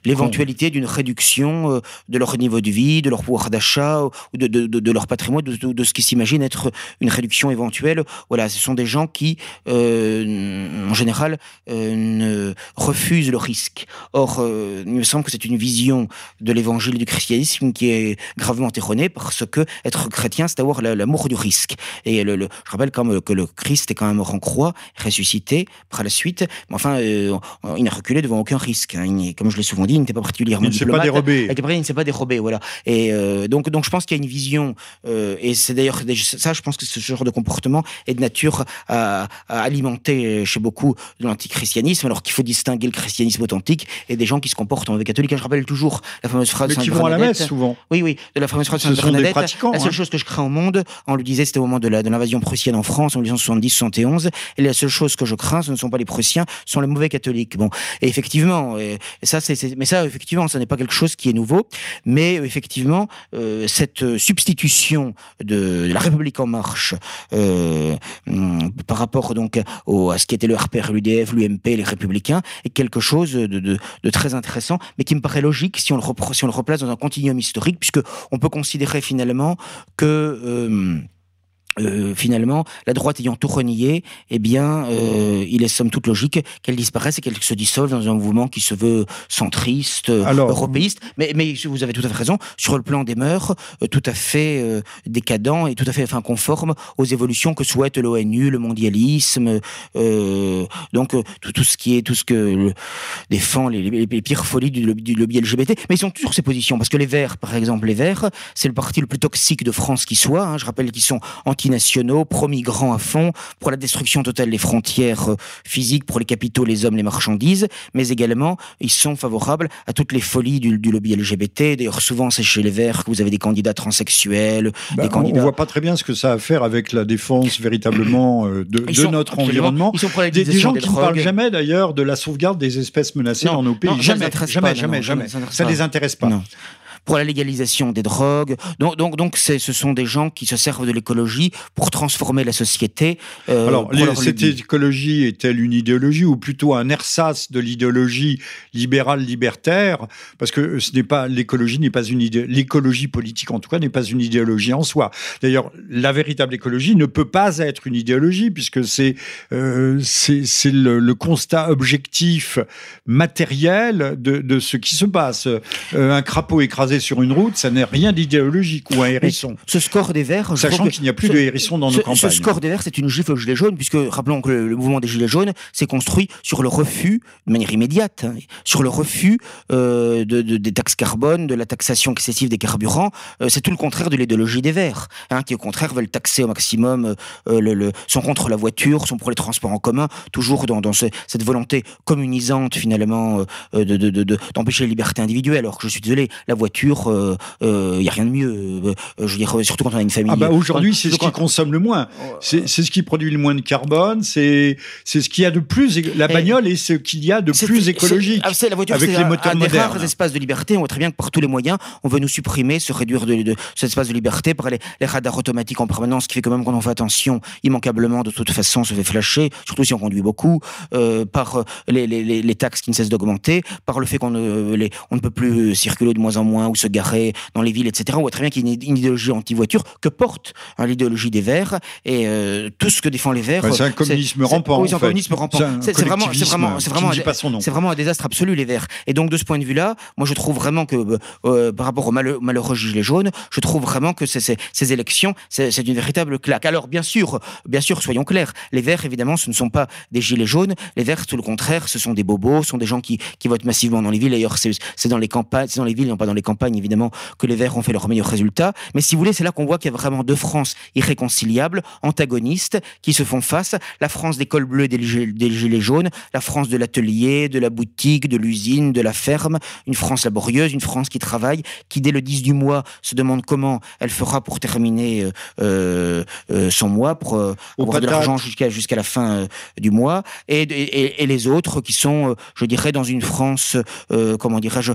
l'éventualité d'une réduction de leur niveau de vie, de leur pouvoir d'achat ou de, de, de, leur patrimoine, de, ce qui s'imagine être une réduction éventuelle. Voilà, ce sont des gens qui, en général, ne refusent le risque. Or, il me semble que c'est une vision de l'évangile du christianisme qui est gravement erronée parce que être chrétien, c'est avoir l'amour du risque. Et le, je rappelle quand même que le Christ est quand même mort en croix, ressuscité par la suite, mais enfin, euh, il n'a reculé devant aucun risque. Hein. comme je l'ai souvent dit, il n'était pas particulièrement il diplomate. Il ne s'est pas dérobé. Il ne s'est pas dérobé, voilà. Et euh, donc, donc, je pense qu'il y a une vision, euh, et c'est d'ailleurs ça, je pense que ce genre de comportement est de nature à, alimenter chez beaucoup de l'antichristianisme, alors qu'il faut distinguer le christianisme authentique et des gens qui se comportent en mauvais catholique. Je rappelle toujours la fameuse phrase. Mais qui vont à la messe souvent. Oui, oui, de la fameuse phrase la seule hein. chose que je crains au monde, on le disait, c'était au moment de l'invasion prussienne en France en 1870-71, et la seule chose que je crains, ce ne sont pas les Prussiens, ce sont les mauvais catholiques. Bon, et effectivement, et, ça, c'est, mais ça, effectivement, ce n'est pas quelque chose qui est nouveau, mais effectivement, euh, cette substitution de, la République en marche euh, hum, par rapport donc au, à ce qui était le RPR, l'UDF, l'UMP, les Républicains, est quelque chose de, de, de, très intéressant, mais qui me paraît logique si on le, si on le replace dans un continuum historique, puisque on peut considérer finalement que euh, euh, finalement, la droite ayant tout renié, eh bien, euh, il est somme toute logique qu'elle disparaisse et qu'elle se dissolve dans un mouvement qui se veut centriste, européiste. Mais, mais vous avez tout à fait raison, sur le plan des mœurs, euh, tout à fait euh, décadent et tout à fait enfin, conforme aux évolutions que souhaite l'ONU, le mondialisme, euh, donc tout, tout, ce qui est, tout ce que défend les, les, pires folies du lobby, du lobby, LGBT. Mais ils sont toujours ces positions, parce que les Verts, par exemple, les Verts, c'est le parti le plus toxique de France qui soit. Hein, je rappelle qu'ils sont anti nationaux pro-migrants à fond, pour la destruction totale des frontières euh, physiques, pour les capitaux, les hommes, les marchandises, mais également, ils sont favorables à toutes les folies du, lobby LGBT. D'ailleurs, souvent, c'est chez les Verts que vous avez des candidats transsexuels, bah, des candidats... On voit pas très bien ce que ça a à faire avec la défense véritablement euh, de, notre environnement. des, gens qui ne parlent jamais d'ailleurs de la sauvegarde des espèces menacées dans nos pays. jamais, jamais, jamais, jamais, Ça, ne les intéresse pas. Pour la légalisation des drogues. Donc, donc, donc ce sont des gens qui se servent de l'écologie pour transformer la société. Euh, Alors, cette écologie est-elle une idéologie ou plutôt un ersatz de l'idéologie libérale libertaire? Parce que ce n'est pas l'écologie n'est pas une l'écologie politique en tout cas n'est pas une idéologie en soi. D'ailleurs, la véritable écologie ne peut pas être une idéologie puisque c'est euh, c'est le, le, constat objectif matériel de, de, ce qui se passe. Euh, un crapaud écrasé sur une route, ça n'est rien d'idéologique ou un hérisson. ce score des Verts, sachant qu'il n'y a plus de hérissons dans nos campagnes. Ce score des Verts, c'est une gifle aux Gilets jaunes, puisque rappelons que le, mouvement des Gilets jaunes s'est construit sur le refus, de manière immédiate, hein, sur le refus euh, de, de, des taxes carbone, de la taxation excessive des carburants. Euh, c'est tout le contraire de l'idéologie des Verts, hein, qui au contraire veulent taxer au maximum, euh, le, le, sont contre la voiture, sont pour les transports en commun, toujours dans, dans ce, cette volonté communisante finalement d'empêcher de, de, les libertés individuelles. Alors que je suis désolé, la voiture, il euh, euh, y a rien de mieux. je veux dire, surtout quand on a une famille. Ah bah aujourd'hui, c'est ce qui consomme le moins. C'est ce qui produit le moins de carbone. C'est c'est ce qu'il y a de plus. La bagnole est ce qu'il y a de plus écologique. Ah, la voiture, avec les moteurs un, modernes. des rares espaces de liberté. On voit très bien que par tous les moyens, on veut nous supprimer, se réduire de, de cet espace de liberté par les, les radars automatiques en permanence, qui fait quand même qu'on en fait attention immanquablement de toute façon, se fait flasher, surtout si on conduit beaucoup, euh, par les, les, les, taxes qui ne cessent d'augmenter, par le fait qu'on on ne peut plus circuler de moins en moins ou se garer dans les villes, etc. On voit très bien qu'il y a une, idéologie anti-voiture que porte hein, l'idéologie des Verts et euh, tout ce que défend les Verts. c'est un communisme rampant. Oui, c'est un communisme rampant. C'est vraiment, c'est vraiment, c'est vraiment, c'est vraiment un désastre absolu les Verts. Et donc de ce point de vue-là, moi je trouve vraiment que euh, par rapport aux malheureux gilets jaunes, je trouve vraiment que ces, ces élections, c'est une véritable claque. Alors bien sûr, bien sûr, soyons clairs, les Verts évidemment, ce ne sont pas des gilets jaunes. Les Verts, tout le contraire, ce sont des bobos, ce sont des gens qui, qui votent massivement dans les villes. D'ailleurs, c'est dans les campagnes, c'est dans les villes, non pas dans les campagnes, évidemment, que les Verts ont fait leurs meilleurs résultats. Mais si vous voulez, c'est là qu'on voit qu'il y a vraiment deux France irréconciliables, antagonistes, qui se font face. La France des cols bleus et des, gilets jaunes, la France de l'atelier, de la boutique, de l'usine, de la ferme, une France laborieuse, une France qui travaille, qui dès le 10 du mois se demande comment elle fera pour terminer euh, euh, euh son mois, pour euh, avoir de l'argent jusqu'à jusqu'à la fin du mois, et, et, et, les autres qui sont, je dirais, dans une France, comment dirais-je,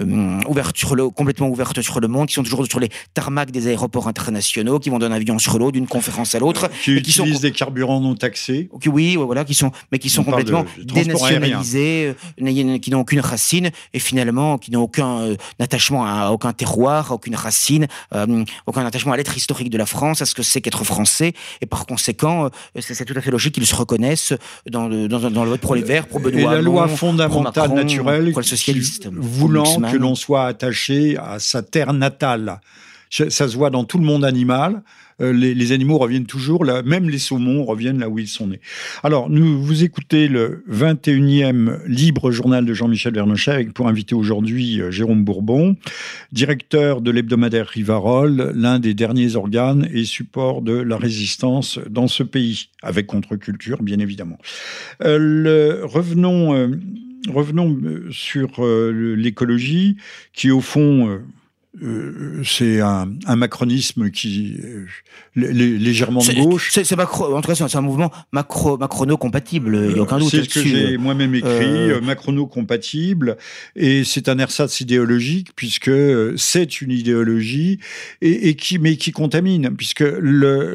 euh, ouverte sur le, complètement ouverte sur le monde, qui sont toujours sur les tarmacs des aéroports internationaux, qui vont d'un avion sur l'autre, d'une conférence à l'autre, qui utilisent sont, des carburants non taxés. oui, voilà, qui sont, mais qui sont complètement dénationalisés, euh, qui n'ont aucune racine et finalement qui n'ont aucun euh, attachement à aucun terroir, aucune racine, euh, aucun attachement à l'être historique de la France, à ce que c'est qu'être français, et par conséquent, c'est tout à fait logique qu'ils se reconnaissent dans le, dans, dans le vote pro les Verts, pro Benoît. Et la loi fondamentale naturelle, socialiste voulant que l'on soit attaché à sa terre natale. Ça se voit dans tout le monde animal. Euh, les, animaux reviennent toujours même les saumons reviennent là où ils sont nés. Alors, nous vous écoutez le 21e libre journal de Jean-Michel Vernochet pour inviter aujourd'hui euh, Jérôme Bourbon, directeur de l'hebdomadaire Rivarol, l'un des derniers organes et supports de la résistance dans ce pays, avec contre-culture bien évidemment. Euh, revenons sur euh, l'écologie, qui au fond euh, c'est un, macronisme qui est légèrement de gauche. C'est macro, en tout cas, c'est un mouvement macro, macrono-compatible, il n'y a aucun doute. C'est ce que j'ai moi-même écrit, macrono-compatible, et c'est un ersatz idéologique, puisque c'est une idéologie, et, qui, mais qui contamine, puisque le,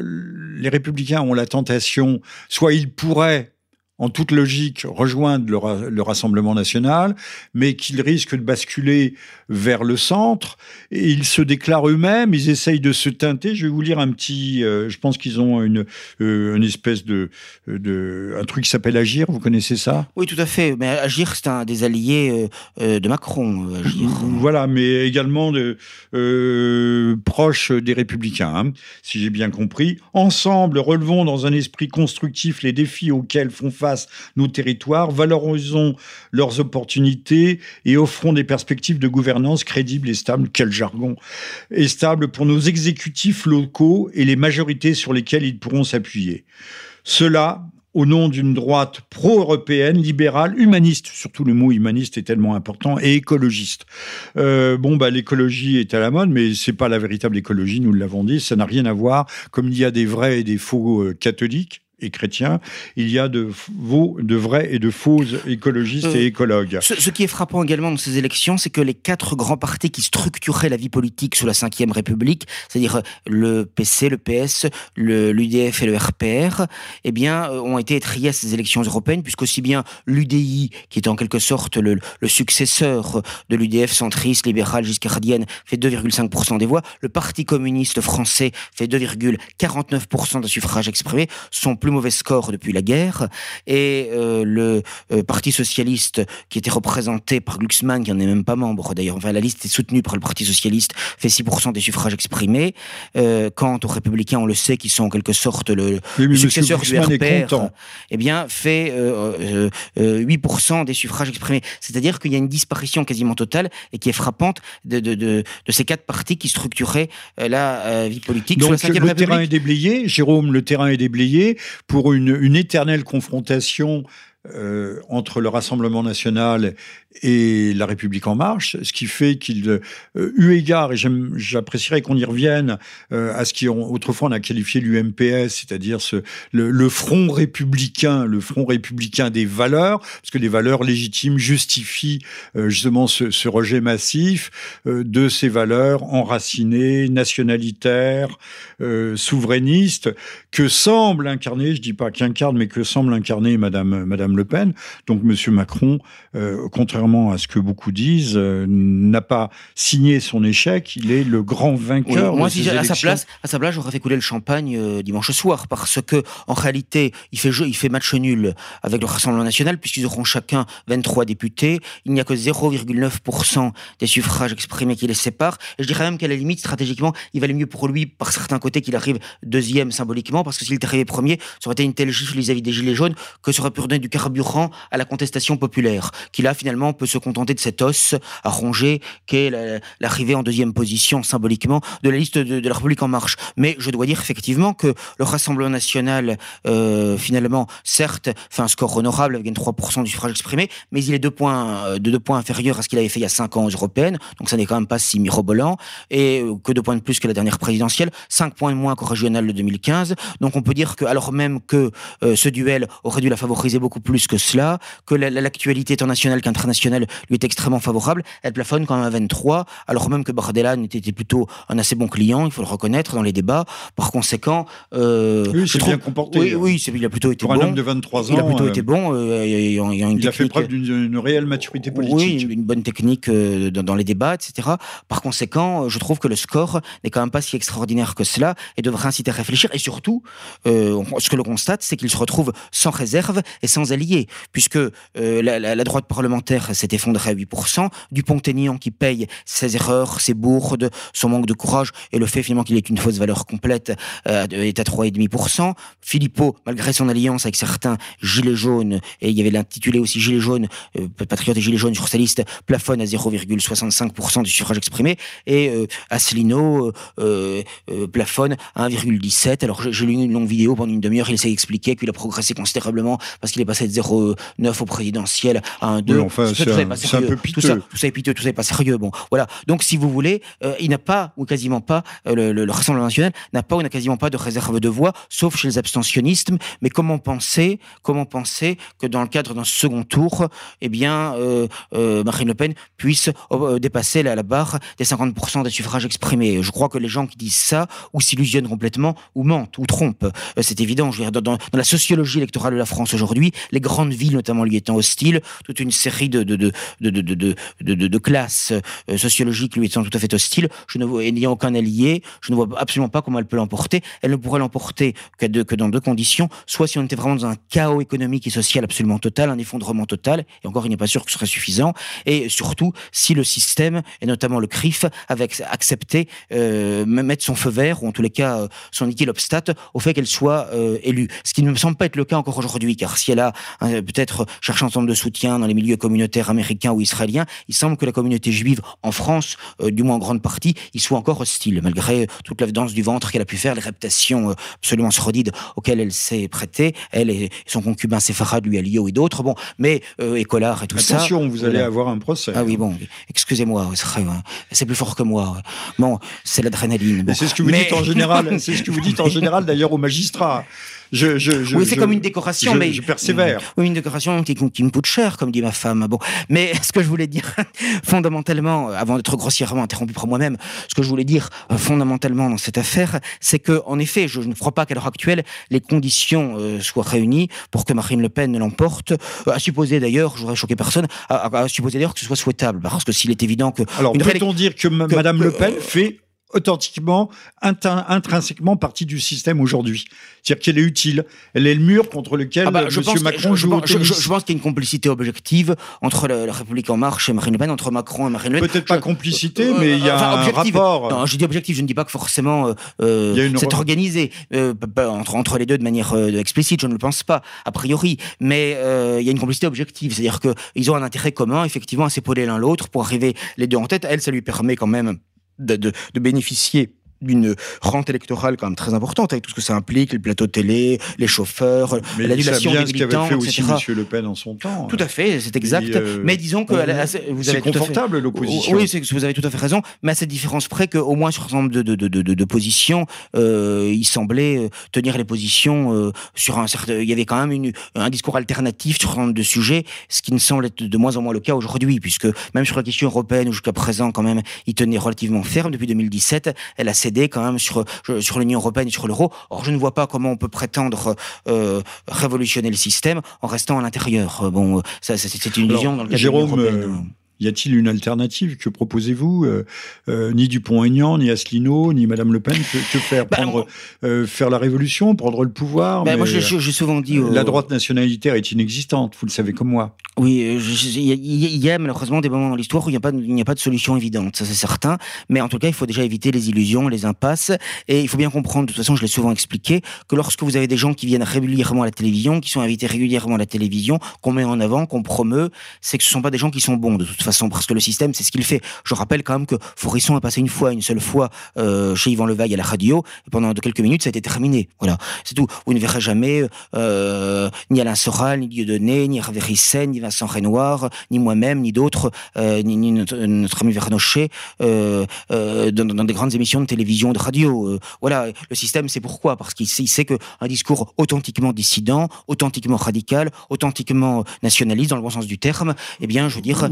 les républicains ont la tentation, soit ils pourraient en toute logique, rejoindre le, Rassemblement national, mais qu'ils risquent de basculer vers le centre. Et ils se déclarent eux-mêmes, ils essayent de se teinter. Je vais vous lire un petit. Euh, je pense qu'ils ont une, euh, une espèce de, de. un truc qui s'appelle Agir. Vous connaissez ça? Oui, tout à fait. Mais Agir, c'est un des alliés euh, de Macron. Voilà, mais également de, proche des Républicains, hein, si j'ai bien compris. Ensemble, relevons dans un esprit constructif les défis auxquels font face nos territoires, valorisons leurs opportunités et offrons des perspectives de gouvernance crédibles et stables. Quel jargon Et stable pour nos exécutifs locaux et les majorités sur lesquelles ils pourront s'appuyer. Cela au nom d'une droite pro-européenne, libérale, humaniste, surtout le mot humaniste est tellement important, et écologiste. Euh, bon, bah, l'écologie est à la mode, mais c'est pas la véritable écologie, nous l'avons dit, ça n'a rien à voir, comme il y a des vrais et des faux euh, catholiques, et chrétiens, il y a de, de vrais et de faux écologistes et écologues. Ce, ce, qui est frappant également dans ces élections, c'est que les quatre grands partis qui structuraient la vie politique sous la Ve République, c'est-à-dire le PC, le PS, l'UDF et le RPR, eh bien, ont été étriés à ces élections européennes, puisqu'aussi bien l'UDI, qui est en quelque sorte le, le successeur de l'UDF centriste, libéral, giscardienne, fait 2,5% des voix. Le Parti communiste français fait 2,49% de suffrages exprimés, son plus mauvais score depuis la guerre. Et euh, le euh, Parti socialiste, qui était représenté par Glucksmann, qui n'en est même pas membre d'ailleurs, enfin la liste est soutenue par le Parti socialiste, fait 6% des suffrages exprimés. Euh, quant aux républicains, on le sait, qui sont en quelque sorte le, successeur du RPR, eh bien, fait 8% des suffrages exprimés. C'est-à-dire qu'il y a une disparition quasiment totale et qui est frappante de, de, de, de ces quatre partis qui structuraient la vie politique. Donc le terrain est déblayé, Jérôme, le terrain est déblayé pour une, une éternelle confrontation euh, entre le Rassemblement national et la République en marche, ce qui fait qu'il, euh, eu égard, et j'apprécierais qu'on y revienne, euh, à ce qui autrefois on a qualifié l'UMPS, c'est-à-dire ce, le, front républicain, le front républicain des valeurs, parce que les valeurs légitimes justifient euh, justement ce, ce, rejet massif de ces valeurs enracinées, nationalitaires, souverainistes, que semble incarner, je dis pas qu'incarne, mais que semble incarner Madame, Madame Le Pen. Donc Monsieur Macron, contrairement à ce que beaucoup disent, euh, n'a pas signé son échec. Il est le grand vainqueur. moi, si à sa place, à sa place, j'aurais fait couler le champagne euh, dimanche soir, parce que en réalité, il fait jeu, il fait match nul avec le Rassemblement national, puisqu'ils auront chacun 23 députés. Il n'y a que 0,9% des suffrages exprimés qui les séparent. Et je dirais même qu'à la limite, stratégiquement, il valait mieux pour lui, par certains côtés, qu'il arrive deuxième symboliquement, parce que s'il était arrivé premier, ça aurait été une telle gifle vis-à-vis des Gilets jaunes que ça aurait pu donner du carburant à la contestation populaire, qui là, finalement, peut se contenter de cet os à ronger qu'est l'arrivée en deuxième position symboliquement de la liste de, la République en marche. Mais je dois dire effectivement que le Rassemblement national, euh, finalement, certes, fait un score honorable avec 3% du suffrage exprimé, mais il est deux points, euh, de deux points inférieur à ce qu'il avait fait il y a cinq ans aux européennes, donc ça n'est quand même pas si mirobolant, et euh, que deux points de plus que la dernière présidentielle, points de moins qu'au régional de 2015. Donc on peut dire que, alors même que ce duel aurait dû la favoriser beaucoup plus que cela, que l'actualité tant nationale qu'internationale lui est extrêmement favorable. Elle plafonne quand même à 23, alors même que Bardella était plutôt un assez bon client, il faut le reconnaître dans les débats. Par conséquent, euh, oui, c'est bien comporté. Oui, oui il a plutôt été Pour bon. un homme de 23 ans, il a plutôt été bon. Euh, il a fait preuve d'une réelle maturité politique. Oui, une bonne technique euh, dans, les débats, etc. Par conséquent, je trouve que le score n'est quand même pas si extraordinaire que cela et devrait inciter à réfléchir. Et surtout, ce que l'on constate, c'est qu'il se retrouve sans réserve et sans alliés, puisque la, la, droite parlementaire s'est effondré à 8%, Dupont-Aignan qui paye ses erreurs, ses bourdes, son manque de courage et le fait finalement qu'il est une fausse valeur complète euh, est à 3,5%. Philippot, malgré son alliance avec certains gilets jaunes, et il y avait l'intitulé aussi gilets jaunes, euh, patriotes et gilets jaunes sur sa liste, plafonne à 0,65% du suffrage exprimé, et euh, Asselineau euh, à 1,17. Alors j'ai lu une longue vidéo pendant une demi-heure, il essaie d'expliquer qu'il a progressé considérablement parce qu'il est passé de 0,9 au présidentiel à 1,2. enfin, c'est un peu piteux. Tout ça, tout ça est piteux, tout ça est pas sérieux. Bon, voilà. Donc, si vous voulez, euh, il n'a pas, ou quasiment pas, euh, le, le, Rassemblement national n'a pas ou n'a quasiment pas de réserve de voix, sauf chez les abstentionnistes. Mais comment penser, comment penser que dans le cadre d'un second tour, eh bien, euh Marine Le Pen puisse dépasser la, la, barre des 50% des suffrages exprimés? Je crois que les gens qui disent ça, ou s'illusionnent complètement, ou mentent, ou trompent. Euh, c'est évident, je veux dire, dans, la sociologie électorale de la France aujourd'hui, les grandes villes notamment lui étant hostiles, toute une série de, de, de, de, de classes euh, sociologiques lui étant tout à fait hostiles, je ne n'ayant aucun allié, je ne vois absolument pas comment elle peut l'emporter. Elle ne pourrait l'emporter que, que dans deux conditions, soit si on était vraiment dans un chaos économique et social absolument total, un effondrement total, et encore il n'est pas sûr que ce serait suffisant, et surtout si le système, et notamment le CRIF, avait accepté euh, mettre son feu vert, ou en tous les cas euh, son son l'obstacle au fait qu'elle soit euh, élue. Ce qui ne me semble pas être le cas encore aujourd'hui, car si elle a peut-être cherché un certain nombre de soutien dans les milieux communautaires américains ou israélien, il semble que la communauté juive en France, euh, du moins en grande partie, y soit encore hostile, malgré toute la danse du ventre qu'elle a pu faire, les reputations euh, absolument sordides auxquelles elle s'est prêtée, elle et son concubin Séfarad, lui, Alio et d'autres, bon, mais, euh, et Collard et tout ça. Attention, vous allez avoir un procès. Ah oui, bon, excusez-moi, c'est plus fort que moi. Bon, c'est l'adrénaline. C'est ce que vous dites en général, c'est ce que vous dites en général d'ailleurs aux magistrats je, oui, c'est comme une décoration, mais je persévère. Oui, une décoration qui, qui, me coûte cher, comme dit ma femme. Bon, mais ce que je voulais dire fondamentalement, avant d'être grossièrement interrompu par moi-même, ce que je voulais dire euh, fondamentalement dans cette affaire, c'est que, en effet, je ne crois pas qu'à l'heure actuelle les conditions euh, soient réunies pour que Marine Le Pen ne l'emporte. Euh, à supposer d'ailleurs, je voudrais choquer personne, à, supposer d'ailleurs que ce soit souhaitable, parce que s'il est évident que. Alors, peut-on dire que, que Madame Le Pen fait authentiquement, intrinsèquement partie du système aujourd'hui. C'est-à-dire qu'elle est utile. Elle est le mur contre lequel ah bah, M. Macron joue je, je, pense qu'il y a une complicité objective entre la, République En Marche et Marine Le Pen, entre Macron et Marine Le Pen. Peut-être pas complicité, euh, mais il y a un rapport. Non, je dis objectif, je ne dis pas que forcément euh, euh c'est organisé euh, entre, entre les deux de manière explicite, je ne le pense pas, a priori. Mais il y a une complicité objective, c'est-à-dire qu'ils ont un intérêt commun, effectivement, à s'épauler l'un l'autre pour arriver les deux en tête. Elle, ça lui permet quand même de, de, de bénéficier d'une rente électorale quand même très importante avec tout ce que ça implique, le plateau télé, les chauffeurs, l'annulation des militants, ce aussi M. Le Pen en son temps. Tout à fait, c'est exact. Euh, mais disons que vous avez confortable l'opposition. Oui, vous avez tout à fait raison. Mais à cette différence près qu'au moins sur un certain nombre de, de, de, de, positions, euh, il semblait euh, tenir les positions euh, sur un certain. Il y avait quand même une, un discours alternatif sur un certain nombre de sujets, ce qui ne semble être de moins en moins le cas aujourd'hui, puisque même sur la question européenne, où jusqu'à présent quand même, il tenait relativement ferme depuis 2017, elle a cédé quand même sur, sur l'Union européenne et sur l'euro. Or, je ne vois pas comment on peut prétendre euh, révolutionner le système en restant à l'intérieur. Bon, ça, c'est une illusion dans le cadre de l'Union européenne. Y a-t-il une alternative Que proposez-vous euh, euh, Ni Dupont-Aignan, ni Asselineau, ni Madame Le Pen. Que, faire bah, prendre, euh, Faire la révolution Prendre le pouvoir bah, Moi, j'ai souvent dit... La droite nationalitaire est inexistante, vous le savez comme moi. Oui, il y, a malheureusement des moments dans l'histoire où il n'y a, pas, a pas de solution évidente, ça c'est certain. Mais en tout cas, il faut déjà éviter les illusions, les impasses. Et il faut bien comprendre, de toute façon, je l'ai souvent expliqué, que lorsque vous avez des gens qui viennent régulièrement à la télévision, qui sont invités régulièrement à la télévision, qu'on met en avant, qu'on promeut, c'est que ce ne sont pas des gens qui sont bons de toute façon parce que le système, c'est ce qu'il fait. Je rappelle quand même que Fourisson a passé une fois, une seule fois, euh, chez Yvan Levaille à la radio, et pendant quelques minutes, ça a été terminé. Voilà, c'est tout. Vous ne verrez jamais euh, ni Alain Soral, ni Dieudonné, ni Hervé Rissen, ni Vincent Renoir, ni moi-même, ni d'autres, euh, ni, notre, ami Vernochet, euh, euh, dans, dans, des grandes émissions de télévision, de radio. Euh, voilà, le système, c'est pourquoi? Parce qu'il sait, sait qu'un discours authentiquement dissident, authentiquement radical, authentiquement nationaliste, dans le bon sens du terme, eh bien, je veux dire,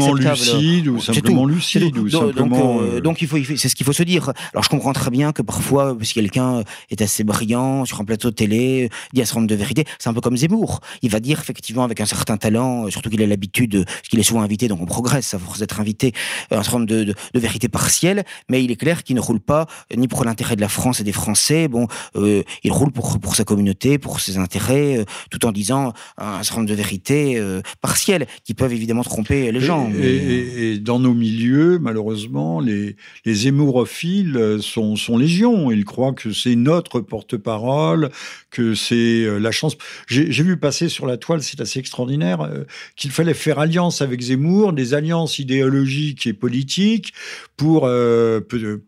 simplement lucide ou simplement lucide ou simplement. Euh, donc, il faut, c'est ce qu'il faut se dire. Alors je comprends très bien que parfois, si quelqu'un est assez brillant sur un plateau de télé, dit un certain nombre de vérités, c'est un peu comme Zemmour. Il va dire effectivement avec un certain talent, surtout qu'il a l'habitude, parce qu'il est souvent invité, donc on progresse à force d'être invité, un certain nombre de, de, de, vérités partielles. Mais il est clair qu'il ne roule pas ni pour l'intérêt de la France et des Français. Bon, euh, il roule pour pour sa communauté, pour ses intérêts, euh, tout en disant un certain nombre de vérités euh, partielles qui peuvent évidemment tromper les gens. Et, dans nos milieux, malheureusement, les, les hémorophiles sont, sont légions. Ils croient que c'est notre porte-parole, que c'est euh, la chance. J'ai vu passer sur la toile, c'est assez extraordinaire, euh, qu'il fallait faire alliance avec Zemmour, des alliances idéologiques et politiques pour, euh,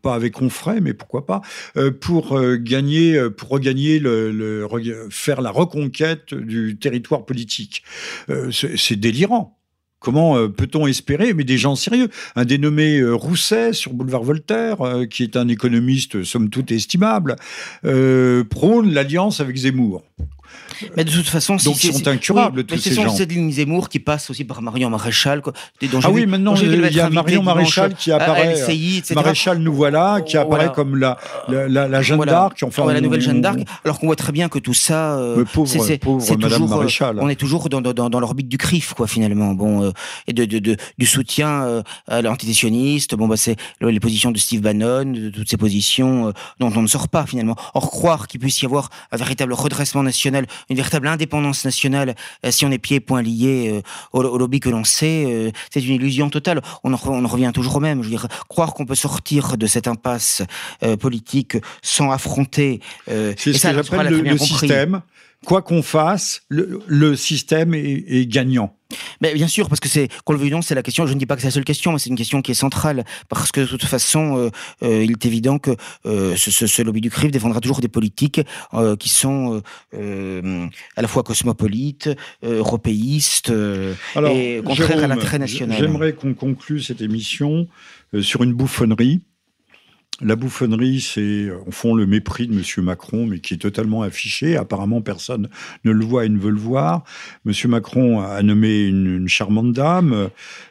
pas avec Onfray, mais pourquoi pas, pour gagner, pour regagner le, le, faire la reconquête du territoire politique. c'est délirant. Comment euh, peut-on espérer, mais des gens sérieux, un dénommé euh, Rousset sur Boulevard Voltaire, euh, qui est un économiste somme toute estimable, prône l'alliance avec Zemmour. Mais de toute façon, donc ils sont incurables tous ces gens. C'est Céline Zemmour qui passe aussi par Marion Maréchal. ah oui, maintenant il y a Marion Maréchal qui apparaît. LCI, Maréchal, nous voilà, qui apparaît comme la, la, la, Jeanne d'Arc. Enfin, la nouvelle Jeanne d'Arc. Alors qu'on voit très bien que tout ça, c'est toujours, Maréchal. on est toujours dans, dans, dans l'orbite du CRIF, quoi, finalement. Bon, et de, de, de, du soutien à l'antitétionniste. Bon, bah, c'est les positions de Steve Bannon, de toutes ces positions dont on ne sort pas finalement. Or croire qu'il puisse y avoir un véritable redressement national une véritable indépendance nationale euh, si on est pieds et poings liés euh, au, lobby que l'on sait, euh, c'est une illusion totale. On en, on revient toujours au même. Je veux dire, croire qu'on peut sortir de cette impasse politique sans affronter. c'est ce que j'appelle le, le système quoi qu'on fasse, le, système est, gagnant. Mais bien sûr, parce que c'est, qu'on le veuille non, c'est la question. Je ne dis pas que c'est la seule question, mais c'est une question qui est centrale parce que de toute façon, euh, euh, il est évident que euh, ce, lobby du CRIF défendra toujours des politiques qui sont à la fois cosmopolites, européistes et contraires à l'intérêt national. J'aimerais qu'on conclue cette émission sur une bouffonnerie. La bouffonnerie, c'est au fond le mépris de M. Macron, mais qui est totalement affiché. Apparemment, personne ne le voit et ne veut le voir. M. Macron a nommé une, charmante dame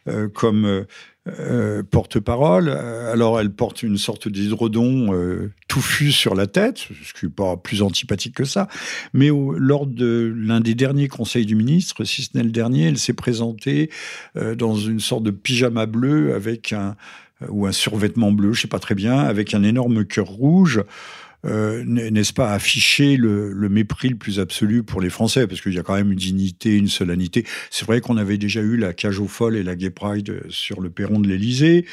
euh, comme euh, euh, porte-parole. Alors, elle porte une sorte d'hydrodon touffu sur la tête, ce qui n'est pas plus antipathique que ça. Mais lors de l'un des derniers conseils du ministre, si ce n'est le dernier, elle s'est présentée dans une sorte de pyjama bleu avec un ou un survêtement bleu, je sais pas très bien, avec un énorme cœur rouge. Euh, n'est-ce pas, afficher le, mépris le plus absolu pour les Français, parce qu'il y a quand même une dignité, une solennité. C'est vrai qu'on avait déjà eu la cage aux et la Gay Pride sur le perron de l'Élysée,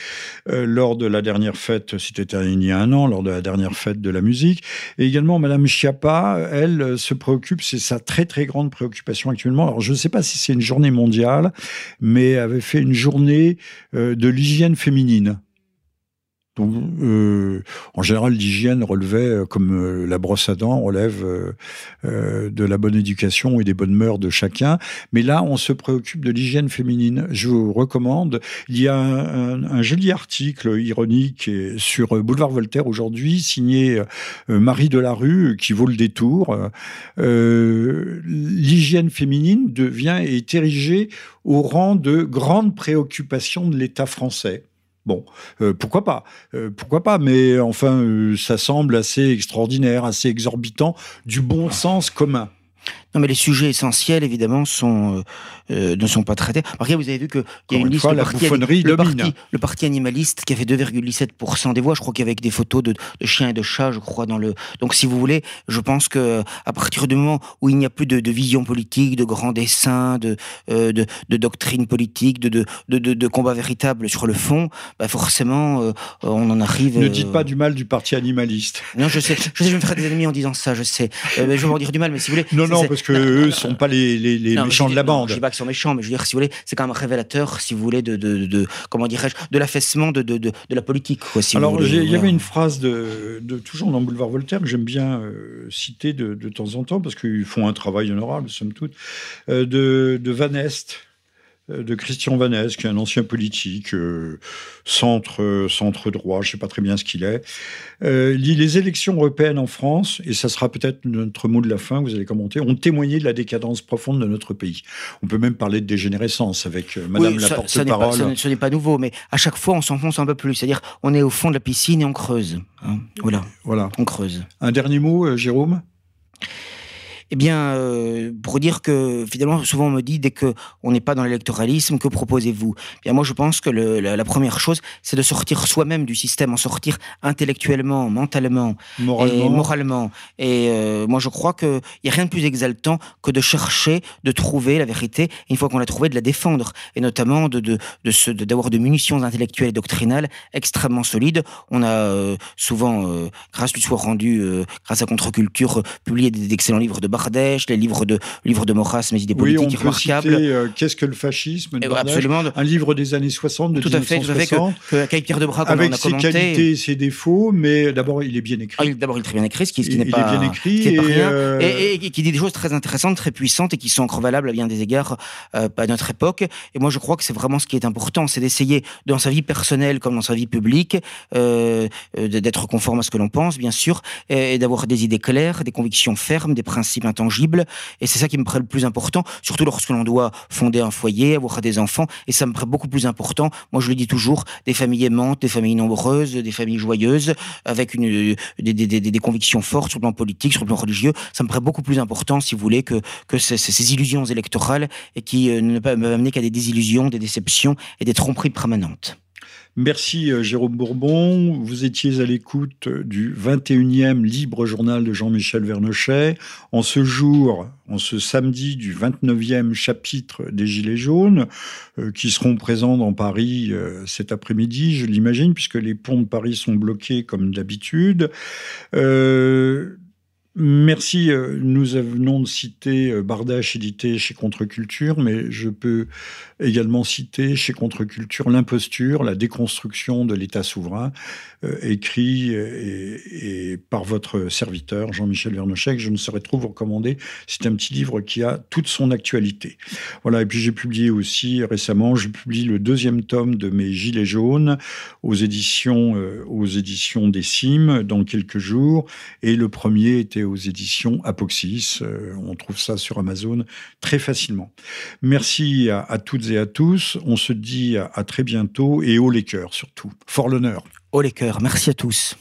euh, lors de la dernière fête, c'était il y a un an, lors de la dernière fête de la musique. Et également, Madame Schiappa, elle se préoccupe, c'est sa très très grande préoccupation actuellement. Alors, je ne sais pas si c'est une journée mondiale, mais avait fait une journée euh, de l'hygiène féminine. Donc, euh, en général, l'hygiène relevait, euh, comme euh, la brosse à dents relève de la bonne éducation et des bonnes mœurs de chacun. Mais là, on se préoccupe de l'hygiène féminine. Je vous recommande. Il y a un, joli article ironique sur Boulevard Voltaire aujourd'hui, signé Marie Delarue, qui vaut le détour. l'hygiène féminine devient et est érigée au rang de grande préoccupation de l'État français. Bon, euh, pourquoi pas euh, Pourquoi pas Mais enfin, euh, ça semble assez extraordinaire, assez exorbitant, du bon sens commun. Non, mais les sujets essentiels, évidemment, sont, euh, euh, ne sont pas traités. Regarde, vous avez vu qu'il y a une, liste de partis, le, parti, le parti animaliste qui a fait 2,7% des voix. Je crois qu'il y avait des photos de, chiens et de chats, je crois, dans le. Donc, si vous voulez, je pense que à partir du moment où il n'y a plus de, vision politique, de grands dessins, de, euh, de, doctrine politique, de, de, de, combat véritable sur le fond, bah forcément, on en arrive. Ne dites pas du mal du parti animaliste. Non, je sais. Je sais, je vais me faire des ennemis en disant ça. Je sais. je vais en dire du mal, mais si vous voulez. Non, non, parce que eux sont pas les, les, méchants de la bande. Je dis pas qu'ils sont méchants, mais je veux dire, si vous voulez, c'est quand même révélateur, si vous voulez, de, de, de comment dirais-je, de l'affaissement de, de, de, la politique. Quoi, si Alors, il y avait une phrase de, de toujours dans Boulevard Voltaire que j'aime bien euh, citer de, de, temps en temps parce qu'ils font un travail honorable, somme toute, euh, de, de Van Est de Christian Vanès, qui est un ancien politique, euh, centre, centre droit, je ne sais pas très bien ce qu'il est. Euh, les élections européennes en France, et ça sera peut-être notre mot de la fin, vous allez commenter, ont témoigné de la décadence profonde de notre pays. On peut même parler de dégénérescence avec Madame la porte-parole. Ce n'est pas, nouveau, mais à chaque fois, on s'enfonce un peu plus. C'est-à-dire, on est au fond de la piscine et on creuse. Hein. voilà. voilà. On creuse. Un dernier mot, Jérôme? Eh bien, euh, pour dire que finalement, souvent on me dit dès que on n'est pas dans l'électoralisme, que proposez-vous? Eh Bien, moi, je pense que le, la, première chose, c'est de sortir soi-même du système, en sortir intellectuellement, mentalement, moralement. Et, moralement. et euh, moi, je crois qu'il n'y a rien de plus exaltant que de chercher, de trouver la vérité. une fois qu'on l'a trouvée, de la défendre, et notamment de de, de, d'avoir de, munitions intellectuelles et doctrinales extrêmement solides. On a euh, souvent, grâce du soir rendu, grâce à Contre-Culture, publié d'excellents livres de Les livres de, livres de Maurras, mes idées politiques oui, on remarquables. Euh, Qu'est-ce que le fascisme de absolument. Un livre des années 60, de tout à fait, tout à fait, que, Pierre de Bras, avec on a ses qualités et ses défauts, mais d'abord il est bien écrit. Ah, d'abord il est très bien écrit, ce qui, n'est pas, est bien écrit et, rien, euh, et, qui dit des choses très intéressantes, très puissantes et qui sont encore valables à bien des égards euh, à notre époque. Et moi je crois que c'est vraiment ce qui est important, c'est d'essayer dans sa vie personnelle comme dans sa vie publique d'être conforme à ce que l'on pense, bien sûr, et d'avoir des idées claires, des convictions fermes, des principes intangibles et c'est ça qui me paraît le plus important, surtout lorsque l'on doit fonder un foyer, avoir des enfants. Et ça me paraît beaucoup plus important. Moi, je le dis toujours, des familles aimantes, des familles nombreuses, des familles joyeuses, avec une, des, convictions fortes sur le plan politique, sur le plan religieux. Ça me paraît beaucoup plus important, si vous voulez, que, que ces, ces illusions électorales et qui euh, ne peuvent amener qu'à des désillusions, des déceptions et des tromperies permanentes. Merci euh, Jérôme Bourbon. Vous étiez à l'écoute du 21e Libre Journal de Jean-Michel Vernochet. En ce jour, en ce samedi du 29e chapitre des Gilets jaunes, euh, qui seront présents dans Paris euh, cet après-midi, je l'imagine, puisque les ponts de Paris sont bloqués comme d'habitude. Merci. Euh, nous venons de citer euh, Bardache édité chez Contre-Culture, mais je peux également citer chez Contre-Culture L'imposture, la déconstruction de l'État souverain, euh, écrit par votre serviteur Jean-Michel Vernochet, que je ne saurais trop vous recommander. C'est un petit livre qui a toute son actualité. Voilà. Et puis j'ai publié aussi récemment, je publie le deuxième tome de mes Gilets jaunes aux éditions, aux éditions des Cimes dans quelques jours, et le premier était aux éditions Apoxis. Euh, on trouve ça sur Amazon très facilement. Merci à, toutes et à tous. On se dit à, très bientôt et haut les cœurs surtout. Fort l'honneur. Haut les cœurs. Merci à tous.